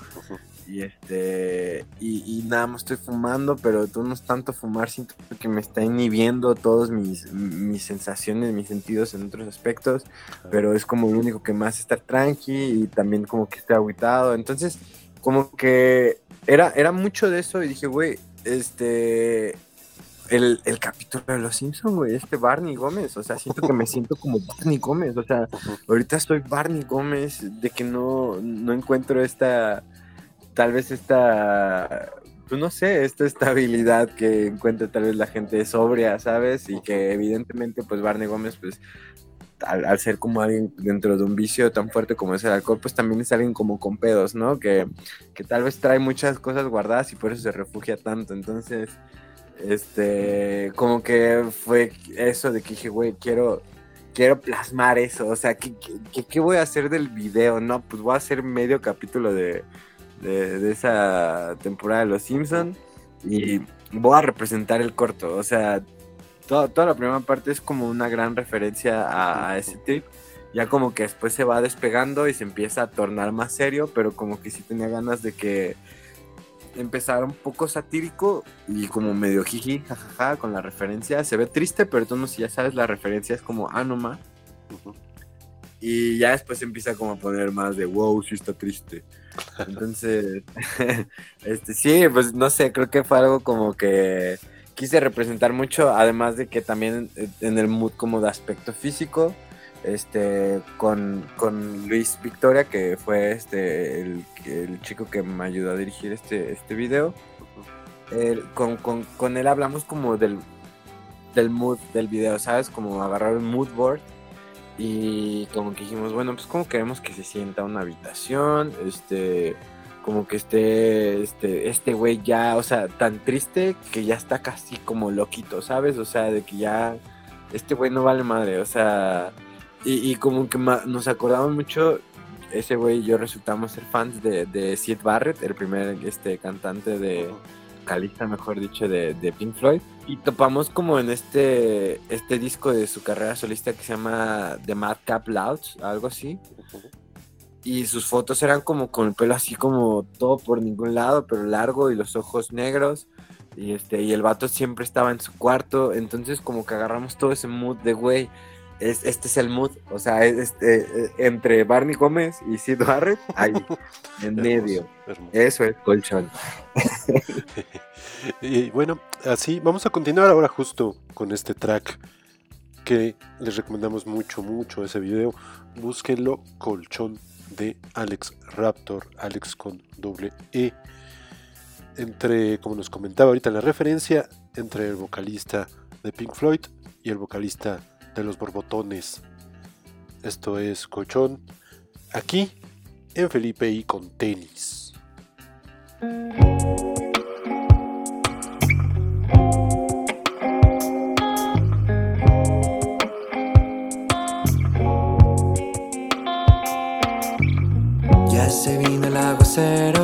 Y este, y, y nada más estoy fumando, pero tú no es tanto fumar, siento que me está inhibiendo todos mis, mis sensaciones, mis sentidos en otros aspectos, pero es como lo único que hace estar tranqui y también como que estoy aguitado. Entonces, como que era, era mucho de eso y dije, güey, este, el, el capítulo de Los Simpsons, güey, este Barney Gómez, o sea, siento que me siento como Barney Gómez, o sea, ahorita soy Barney Gómez, de que no, no encuentro esta, tal vez esta, pues no sé, esta estabilidad que encuentra tal vez la gente sobria, ¿sabes? Y que evidentemente, pues Barney Gómez, pues al, ser como alguien dentro de un vicio tan fuerte como es el alcohol, pues también es alguien como con pedos, ¿no? Que, que tal vez trae muchas cosas guardadas y por eso se refugia tanto, entonces este, como que fue eso de que dije, güey, quiero, quiero plasmar eso, o sea, ¿qué, qué, voy a hacer del video? No, pues voy a hacer medio capítulo de, de, de esa temporada de Los Simpson y voy a representar el corto, o sea, todo- toda la primera parte es como una gran referencia a, a ese trip. Ya como que después se va despegando y se empieza a tornar más serio, pero como que sí tenía ganas de que empezara un poco satírico y como medio jiji, jajaja, con la referencia. Se ve triste, pero tú no si ya sabes, la referencia es como, ah, no ma. Y ya después empieza como a poner más de, wow, sí está triste. Entonces, este, sí, pues no sé, creo que fue algo como que quise representar mucho, además de que también en el mood como de aspecto físico, este, con, con Luis Victoria, que fue este, el, el chico que me ayudó a dirigir este, este video. Con, con, con él hablamos como del, del mood del video, ¿sabes? Como agarrar un mood board y como que dijimos, bueno, pues como queremos que se sienta una habitación, este, como que esté, este, este güey ya, o sea, tan triste que ya está casi como loquito, ¿sabes? O sea, de que ya, este güey no vale madre, o sea, y, y como que nos acordamos mucho, ese güey y yo resultamos ser fans de, de Sid Barrett, el primer este, cantante de vocalista, mejor dicho, de, de Pink Floyd. Y topamos como en este, este disco de su carrera solista que se llama The Madcap Louds, algo así. Y sus fotos eran como con el pelo así como todo por ningún lado, pero largo y los ojos negros. Y, este, y el vato siempre estaba en su cuarto. Entonces como que agarramos todo ese mood de, güey, es, este es el mood. O sea, es este, eh, entre Barney Gómez y Sid Barrett, ahí, en medio. Hermoso. Eso es colchón. Y bueno, así vamos a continuar ahora justo con este track que les recomendamos mucho, mucho ese video. Búsquenlo, Colchón de Alex Raptor, Alex con doble E. Entre, como nos comentaba ahorita en la referencia, entre el vocalista de Pink Floyd y el vocalista de los Borbotones. Esto es Colchón, aquí en Felipe y con tenis. Vino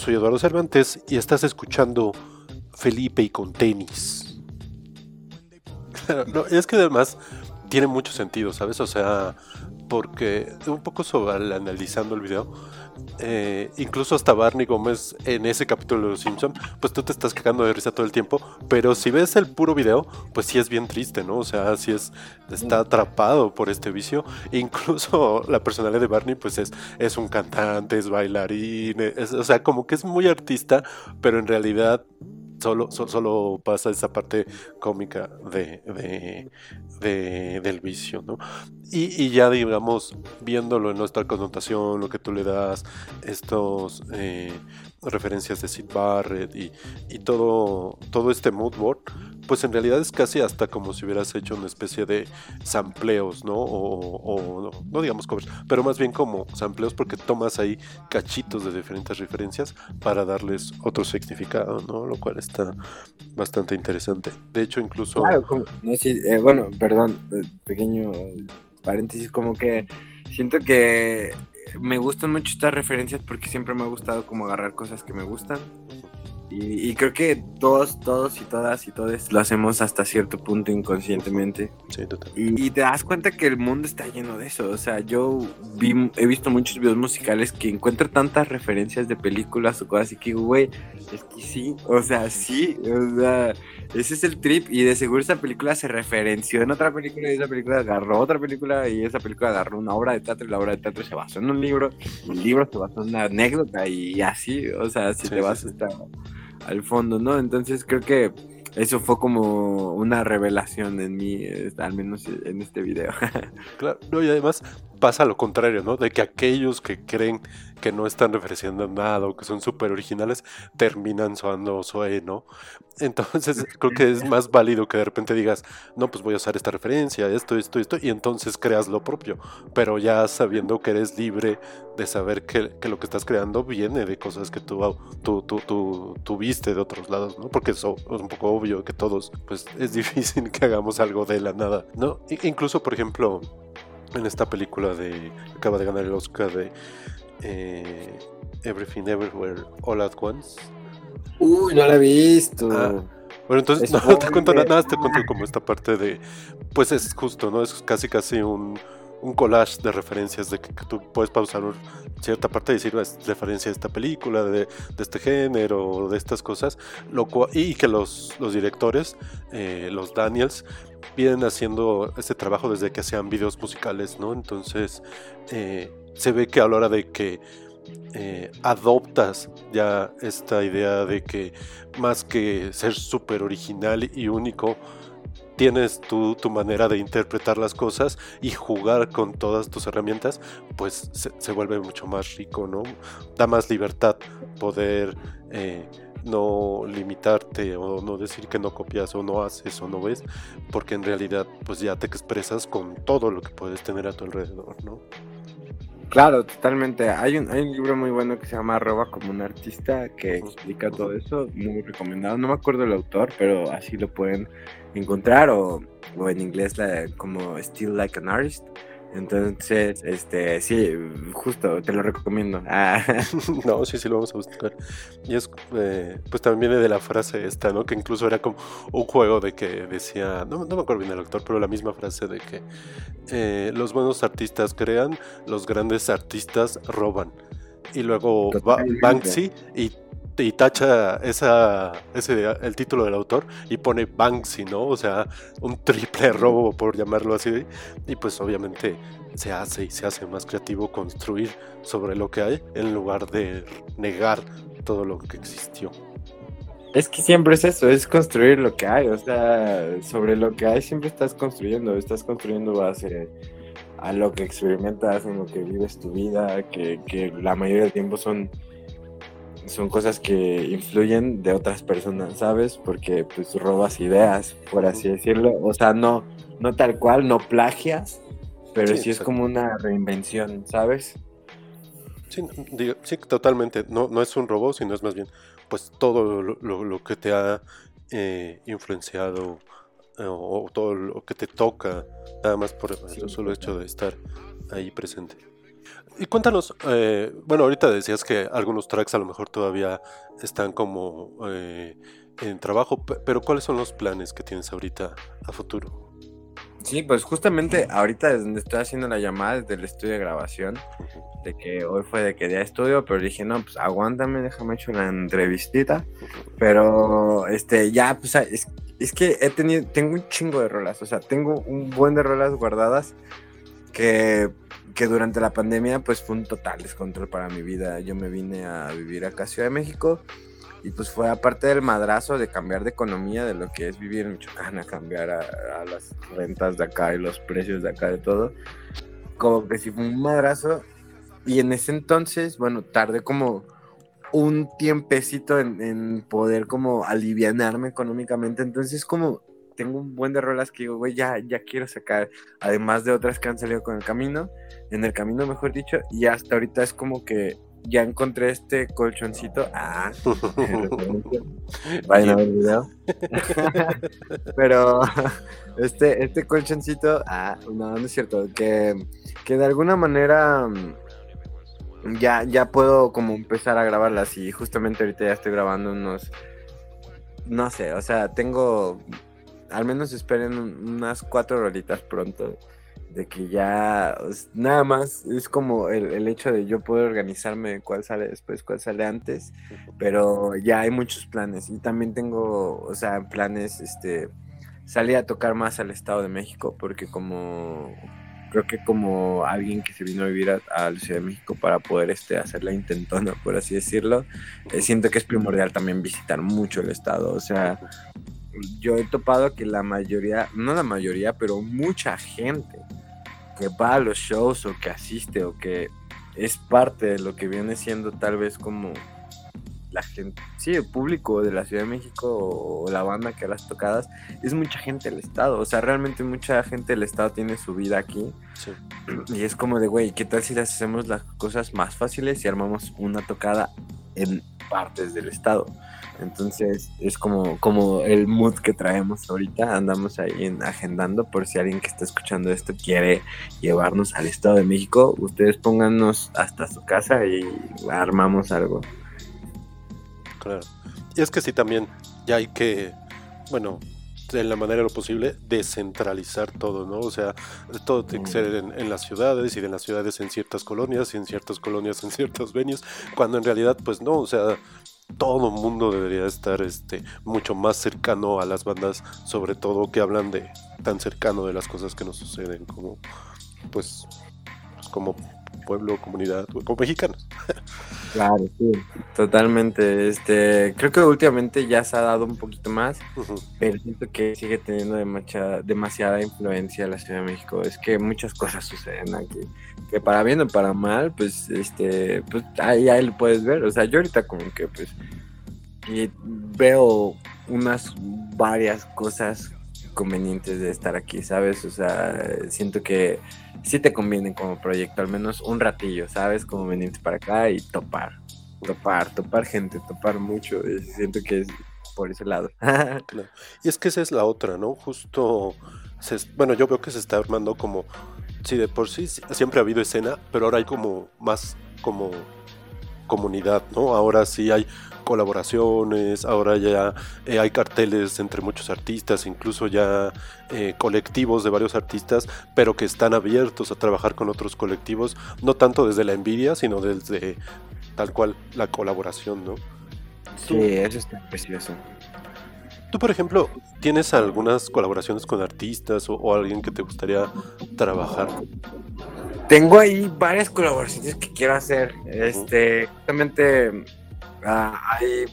soy Eduardo Cervantes y estás escuchando Felipe y con tenis. Claro, no, es que además tiene mucho sentido, ¿sabes? O sea, porque un poco sobre analizando el video, eh, incluso hasta Barney Gómez en ese capítulo de Los Simpson, pues tú te estás cagando de risa todo el tiempo, pero si ves el puro video, pues sí es bien triste, ¿no? O sea, sí es está atrapado por este vicio. Incluso la personalidad de Barney, pues es, es un cantante, es bailarín, es- o sea, como que es muy artista, pero en realidad solo, so- solo pasa esa parte cómica de, de- de- del vicio, ¿no? Y, y ya digamos, viéndolo en nuestra connotación, lo que tú le das, estos eh, referencias de Sid Barrett y, y todo, todo este mood board, pues en realidad es casi hasta como si hubieras hecho una especie de sampleos, ¿no? O, no, no digamos covers, pero más bien como sampleos porque tomas ahí cachitos de diferentes referencias para darles otro significado, ¿no? Lo cual está bastante interesante. De hecho, incluso... No, sí, eh, bueno, perdón, eh, pequeño paréntesis, como que siento que me gustan mucho estas referencias porque siempre me ha gustado como agarrar cosas que me gustan. Y, y creo que todos, todos y todas y todos lo hacemos hasta cierto punto inconscientemente. Sí, total. Y, y te das cuenta que el mundo está lleno de eso. O sea, yo vi, he visto muchos videos musicales que encuentro tantas referencias de películas o cosas y que digo, güey, es que sí. O sea, sí. O sea, ese es el trip. Y de seguro esa película se referenció en otra película y esa película agarró otra película y esa película agarró una obra de teatro y la obra de teatro se basó en un libro. Y el libro se basó en una anécdota y así. O sea, si Sí, te vas sí. hasta al fondo, ¿no? Entonces creo que eso fue como una revelación en mí, eh, al menos en este video. Claro, y además pasa lo contrario, ¿no? De que aquellos que creen que no están referenciando nada o que son súper originales terminan sonando Zoe, ¿no? Entonces creo que es más válido que de repente digas, no, pues voy a usar esta referencia, esto, esto, esto, y entonces creas lo propio, pero ya sabiendo que eres libre de saber que, que lo que estás creando viene de cosas que tú, tú, tú, tú, tú viste de otros lados, ¿no? Porque eso es un poco obvio que todos, pues es difícil que hagamos algo de la nada, ¿no? Incluso, por ejemplo, en esta película de acaba de ganar el Oscar de eh, Everything Everywhere All at Once. Uy, no la he visto. Ah. Bueno, entonces Es no te cuento nada, más te cuento como esta parte de, pues es justo, ¿no? Es casi casi un, un collage de referencias de que, que tú puedes pausar cierta parte y decir, es referencia a esta película, de, de este género, de estas cosas, lo y que los, los directores, eh, los Daniels, vienen haciendo este trabajo desde que hacían videos musicales, ¿no? Entonces, eh, se ve que a la hora de que eh, adoptas ya esta idea de que más que ser súper original y único, tienes tu, tu manera de interpretar las cosas y jugar con todas tus herramientas, pues se, se vuelve mucho más rico, ¿no? Da más libertad poder eh, no limitarte o no decir que no copias o no haces o no ves, porque en realidad pues ya te expresas con todo lo que puedes tener a tu alrededor, ¿no? Claro, totalmente. Hay un, hay un libro muy bueno que se llama Roba como un artista que explica todo eso, muy recomendado. No me acuerdo el autor, pero así lo pueden encontrar o, o en inglés la- como Still Like an Artist. Entonces, este, sí, justo, te lo recomiendo. Ah, No, sí, sí lo vamos a buscar. Y es, eh, pues también viene de la frase esta, ¿no? Que incluso era como un juego de que decía, no, no me acuerdo bien el autor, pero la misma frase de que eh, los buenos artistas crean, los grandes artistas roban. Y luego Totalmente. Banksy y, y tacha esa, ese, el título del autor y pone Banksy, ¿no? O sea, un triple robo, por llamarlo así. Y pues obviamente se hace y se hace más creativo construir sobre lo que hay en lugar de negar todo lo que existió. es que siempre es eso, es construir lo que hay. O sea, sobre lo que hay siempre estás construyendo, estás construyendo base a lo que experimentas, en lo que vives tu vida, que, que la mayoría del tiempo son, son cosas que influyen de otras personas, ¿sabes? Porque pues robas ideas, por así decirlo. O sea, no, no tal cual, no plagias, pero Sí, sí, es como una reinvención, ¿sabes? Sí, digo, sí, totalmente. No, no es un robot, sino es más bien pues todo lo, lo- lo que te ha eh, influenciado eh, o, o todo lo que te toca, nada más por el solo hecho de estar ahí presente. Y cuéntanos, eh, bueno, ahorita decías que algunos tracks a lo mejor todavía están como eh, en trabajo, pe- pero ¿cuáles son los planes que tienes ahorita a futuro? Sí, pues justamente ahorita desde donde estoy haciendo la llamada desde el estudio de grabación, de que hoy fue de que día estudio, pero dije, no, pues aguántame, déjame hecho una entrevistita, pero este, ya, pues es, es que he tenido, tengo un chingo de rolas, o sea, tengo un buen de rolas guardadas que, que durante la pandemia pues fue un total descontrol para mi vida, yo me vine a vivir acá a Ciudad de México y pues fue aparte del madrazo de cambiar de economía, de lo que es vivir en Michoacán, a cambiar a, a las rentas de acá y los precios de acá de todo. Como que sí fue un madrazo. Y en ese entonces, bueno, tardé como un tiempecito en, en poder como alivianarme económicamente. Entonces como tengo un buen de rolas que digo, güey, ya, ya quiero sacar. Además de otras que han salido con el camino, en el camino mejor dicho. Y hasta ahorita es como que ya encontré este colchoncito. Ah, Vayan a ver el video. Pero este, este colchoncito, ah, no, no es cierto, que, que de alguna manera mm, ya, ya puedo como empezar a grabarlas y justamente ahorita ya estoy grabando unos, no sé, o sea, tengo, al menos esperen un- unas cuatro rolitas pronto. De que ya nada más es como el, el hecho de yo poder organizarme cuál sale después, cuál sale antes pero ya hay muchos planes y también tengo, o sea, planes, este, salir a tocar más al Estado de México porque como, creo que como alguien que se vino a vivir a, a la Ciudad de México para poder, este, hacer la intentona, por así decirlo, eh, siento que es primordial también visitar mucho el Estado, o sea, yo he topado que la mayoría, no la mayoría, pero mucha gente que va a los shows o que asiste o que es parte de lo que viene siendo tal vez como la gente, sí, el público de la Ciudad de México o la banda que a las tocadas, es mucha gente del estado, o sea, realmente mucha gente del estado tiene su vida aquí Sí. y es como de, güey, ¿qué tal si las hacemos las cosas más fáciles y armamos una tocada en partes del estado? Entonces es como, como el mood que traemos ahorita, andamos ahí en, agendando por si alguien que está escuchando esto quiere llevarnos al Estado de México, ustedes pónganos hasta su casa y armamos algo. Claro. Y es que sí, también ya hay que, bueno, de la manera de lo posible, descentralizar todo, ¿no? O sea, todo tiene que ser en, en las ciudades y de las ciudades en ciertas colonias y en ciertas colonias en ciertos venues, cuando en realidad, pues no, o sea, todo mundo debería estar este, mucho más cercano a las bandas, sobre todo que hablan de tan cercano de las cosas que nos suceden como, pues, pues como pueblo, comunidad, como mexicanos. Claro, sí, totalmente. Este, creo que últimamente ya se ha dado un poquito más, Ujú. pero siento que sigue teniendo demacha- demasiada influencia la Ciudad de México. Es que muchas cosas suceden aquí, que para bien o para mal, pues, este, pues ahí, ahí lo puedes ver. O sea, yo ahorita como que, pues, y veo unas varias cosas convenientes de estar aquí, ¿sabes? O sea, siento que sí te conviene como proyecto, al menos un ratillo, ¿sabes? Como venirte para acá y topar, topar, topar gente, topar mucho. y siento que es por ese lado. Y es que esa es la otra, ¿no? Justo, bueno, yo veo que se está armando como, sí, de por sí, siempre ha habido escena, pero ahora hay como más como comunidad, ¿no? Ahora sí hay colaboraciones, ahora ya eh, hay carteles entre muchos artistas, incluso ya eh, colectivos de varios artistas, pero que están abiertos a trabajar con otros colectivos, no tanto desde la envidia, sino desde tal cual la colaboración, ¿no? sí, eso está precioso. Tú, por ejemplo, ¿tienes algunas colaboraciones con artistas o, o alguien que te gustaría trabajar? Tengo ahí varias colaboraciones que quiero hacer. Este, justamente ah, hay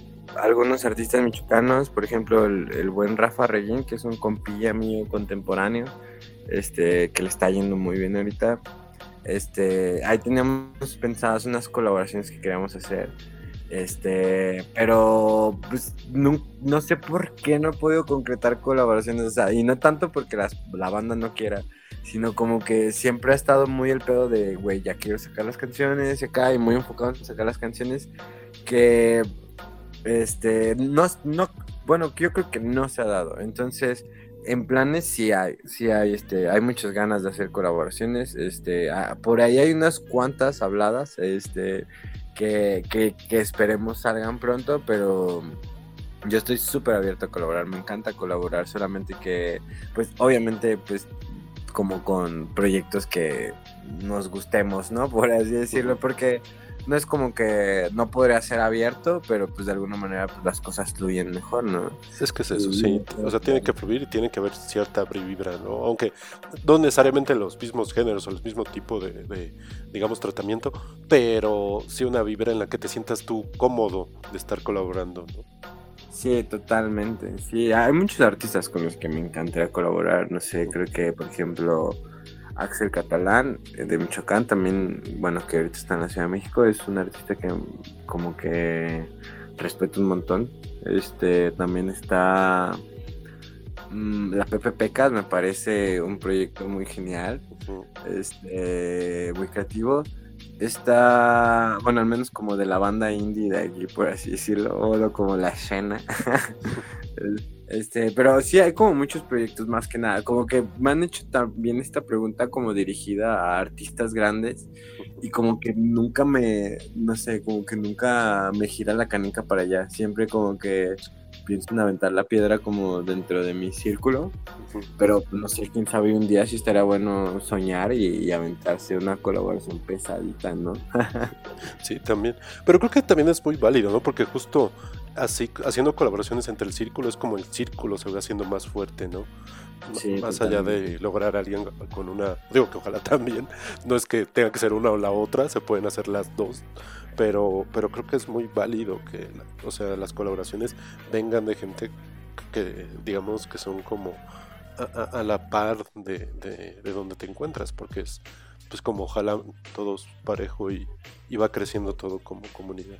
algunos artistas michoacanos, por ejemplo, el, buen Rafa Reguín, que es un compilla mío contemporáneo, este, que le está yendo muy bien ahorita. Este, ahí teníamos pensadas unas colaboraciones que queríamos hacer. Este, pero pues no, no sé por qué no he podido concretar colaboraciones, o sea, y no tanto porque la banda no quiera, sino como que siempre ha estado muy el pedo de, güey, ya quiero sacar las canciones y acá, y muy enfocado en sacar las canciones, que, este, no, no, bueno, yo creo que no se ha dado, entonces, en planes sí hay, sí hay, este, hay muchas ganas de hacer colaboraciones, este, ah, por ahí hay unas cuantas habladas, este, que, que, que esperemos salgan pronto, pero yo estoy súper abierto a colaborar, me encanta colaborar, solamente que, pues, obviamente, pues, como con proyectos que nos gustemos, ¿no? Por así decirlo, porque no es como que no podría ser abierto, pero pues de alguna manera pues, las cosas fluyen mejor, ¿no? Es que es eso, Sí. O sea, tiene que fluir y tiene que haber cierta vibra, ¿no? Aunque no necesariamente los mismos géneros o el mismo tipo de, de, digamos, tratamiento, pero sí una vibra en la que te sientas tú cómodo de estar colaborando, ¿no? Sí, totalmente. Sí, hay muchos artistas con los que me encantaría colaborar. No sé, creo que, por ejemplo, Axel Catalán eh, de Michoacán también, bueno, que ahorita está en la Ciudad de México, es un artista que como que respeto un montón. Este, también está mm, la Pepe Pecas, me parece un proyecto muy genial, este, muy creativo. Está, bueno, al menos como de la banda indie de aquí, por así decirlo, o como la escena. Este, pero sí hay como muchos proyectos más que nada, como que me han hecho también esta pregunta como dirigida a artistas grandes y como que nunca me, no sé, como que nunca me gira la canica para allá, siempre como que pienso en aventar la piedra como dentro de mi círculo, pero no sé, quién sabe un día si estaría bueno soñar y, y aventarse una colaboración pesadita, ¿no? Sí, también. Pero creo que también es muy válido, ¿no? Porque justo así, haciendo colaboraciones entre el círculo es como el círculo se va haciendo más fuerte, ¿no? Sí, más allá de totalmente. lograr a alguien con una, digo que ojalá también, no es que tenga que ser una o la otra, se pueden hacer las dos, pero, pero creo que es muy válido que, o sea, las colaboraciones vengan de gente que, digamos, que son como a la par de, de- de donde te encuentras, porque es pues como ojalá todos parejo y, y va creciendo todo como comunidad.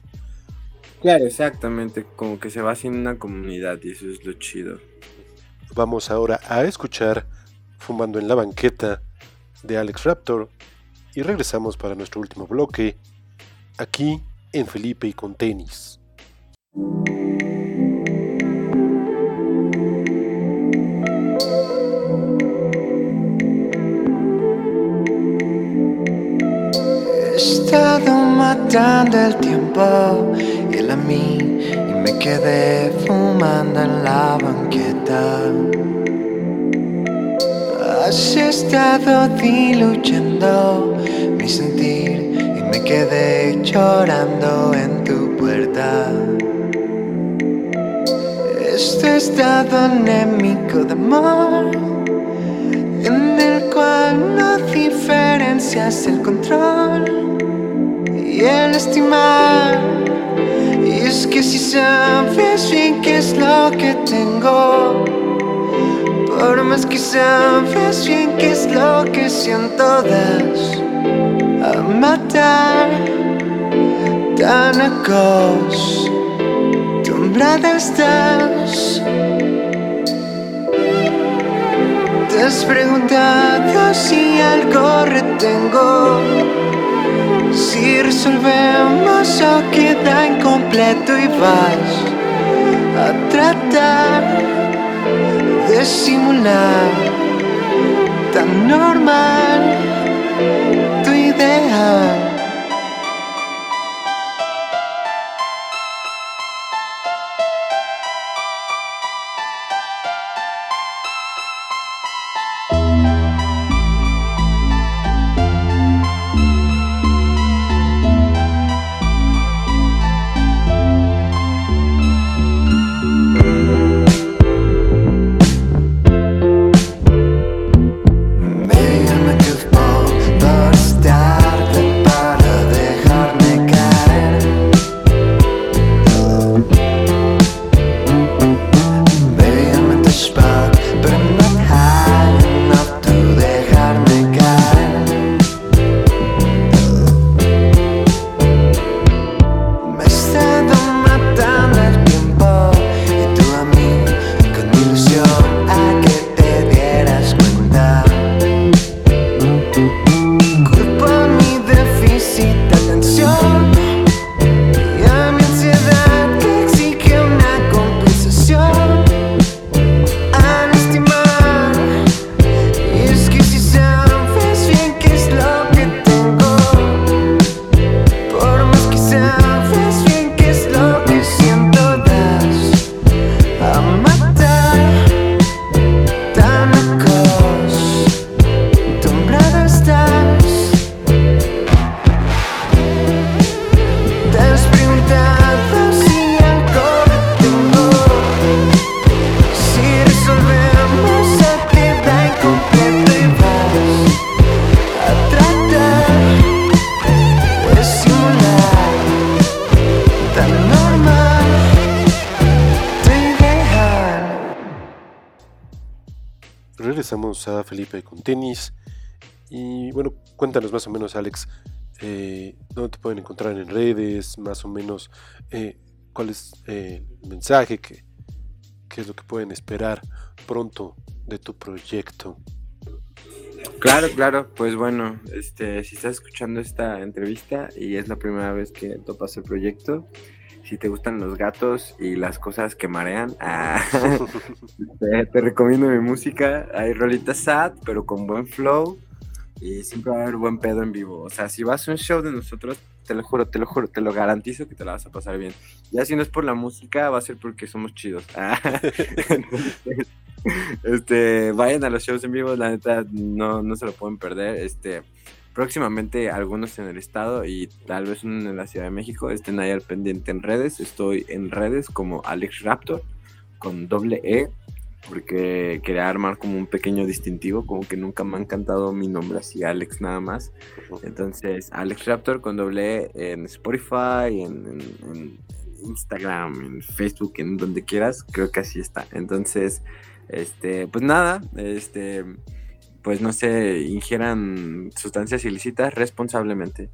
Claro, exactamente, como que se va haciendo una comunidad y eso es lo chido. Vamos ahora a escuchar Fumando en la banqueta de Alex Raptor y regresamos para nuestro último bloque aquí en Felipe y con tenis. He estado matando el tiempo y el a mí y me quedé fumando en la banqueta. Has estado diluyendo mi me quedé llorando en tu puerta. Este estado anémico de amor en el cual no diferencias el control y el estimar. Y es que si sabes bien qué es lo que tengo, por más que sabes bien qué es lo que siento, das a matar tan acostumbrada estás. ¿Te has preguntado si algo retengo? Si resolvemos o queda incompleto y vas a tratar de simular tan normal tu A Felipe con tenis. Y bueno, cuéntanos más o menos Alex, eh, dónde te pueden encontrar en redes, más o menos eh, cuál es eh, el mensaje, qué, qué es lo que pueden esperar pronto de tu proyecto. Claro, claro, pues bueno, este, si estás escuchando esta entrevista y es la primera vez que topas el proyecto, si te gustan los gatos y las cosas que marean, ah, te, te recomiendo mi música. Hay rolitas sad, pero con buen flow y siempre va a haber buen pedo en vivo. O sea, si vas a un show de nosotros, te lo juro, te lo juro, te lo garantizo que te la vas a pasar bien. Ya si no es por la música, va a ser porque somos chidos. Ah, entonces, este, vayan a los shows en vivo, la neta no, no se lo pueden perder. Este, próximamente algunos en el estado y tal vez uno en la Ciudad de México. Estén ahí al pendiente en redes. Estoy en redes como Alex Raptor con doble E porque quería armar como un pequeño distintivo, como que nunca me ha encantado mi nombre así, Alex nada más. Entonces, Alex Raptor con doble E en Spotify, en, en- en Instagram, en Facebook, en donde quieras, creo que así está. Entonces, Este, pues nada, este, pues no sé, ingieran sustancias ilícitas responsablemente.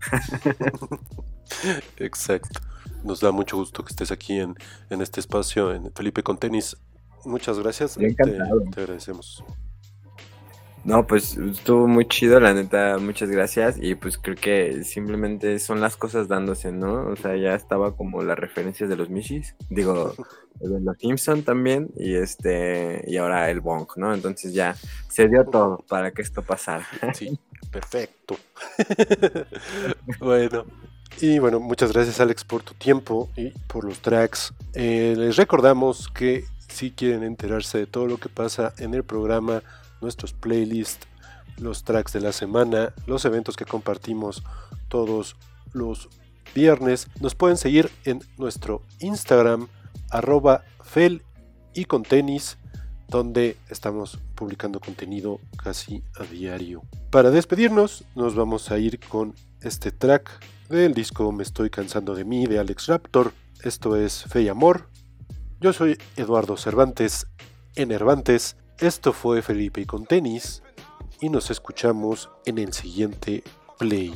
Exacto. Nos da mucho gusto que estés aquí en, en este espacio, en Felipe con Tenis. Muchas gracias. Te, te agradecemos. No, pues estuvo muy chido, la neta, muchas gracias. Y pues creo que simplemente son las cosas dándose, ¿no? O sea, ya estaba como las referencias de los Mishis, digo, de los Simpson también, y este, y ahora el Bonk, ¿no? Entonces ya se dio todo para que esto pasara. Sí, perfecto. bueno. Y bueno, muchas gracias Alex por tu tiempo y por los tracks. Eh, les recordamos que si quieren enterarse de todo lo que pasa en el programa, nuestros playlists, los tracks de la semana, los eventos que compartimos todos los viernes, nos pueden seguir en nuestro Instagram, arroba fel y con tenis, donde estamos publicando contenido casi a diario. Para despedirnos, nos vamos a ir con este track del disco Me estoy cansando de mí de Alex Raptor. Esto es Fe y Amor. Yo soy Eduardo Cervantes, Enervantes. Esto fue Felipe con tenis. Y nos escuchamos en el siguiente play.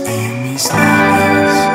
Amy's enemies.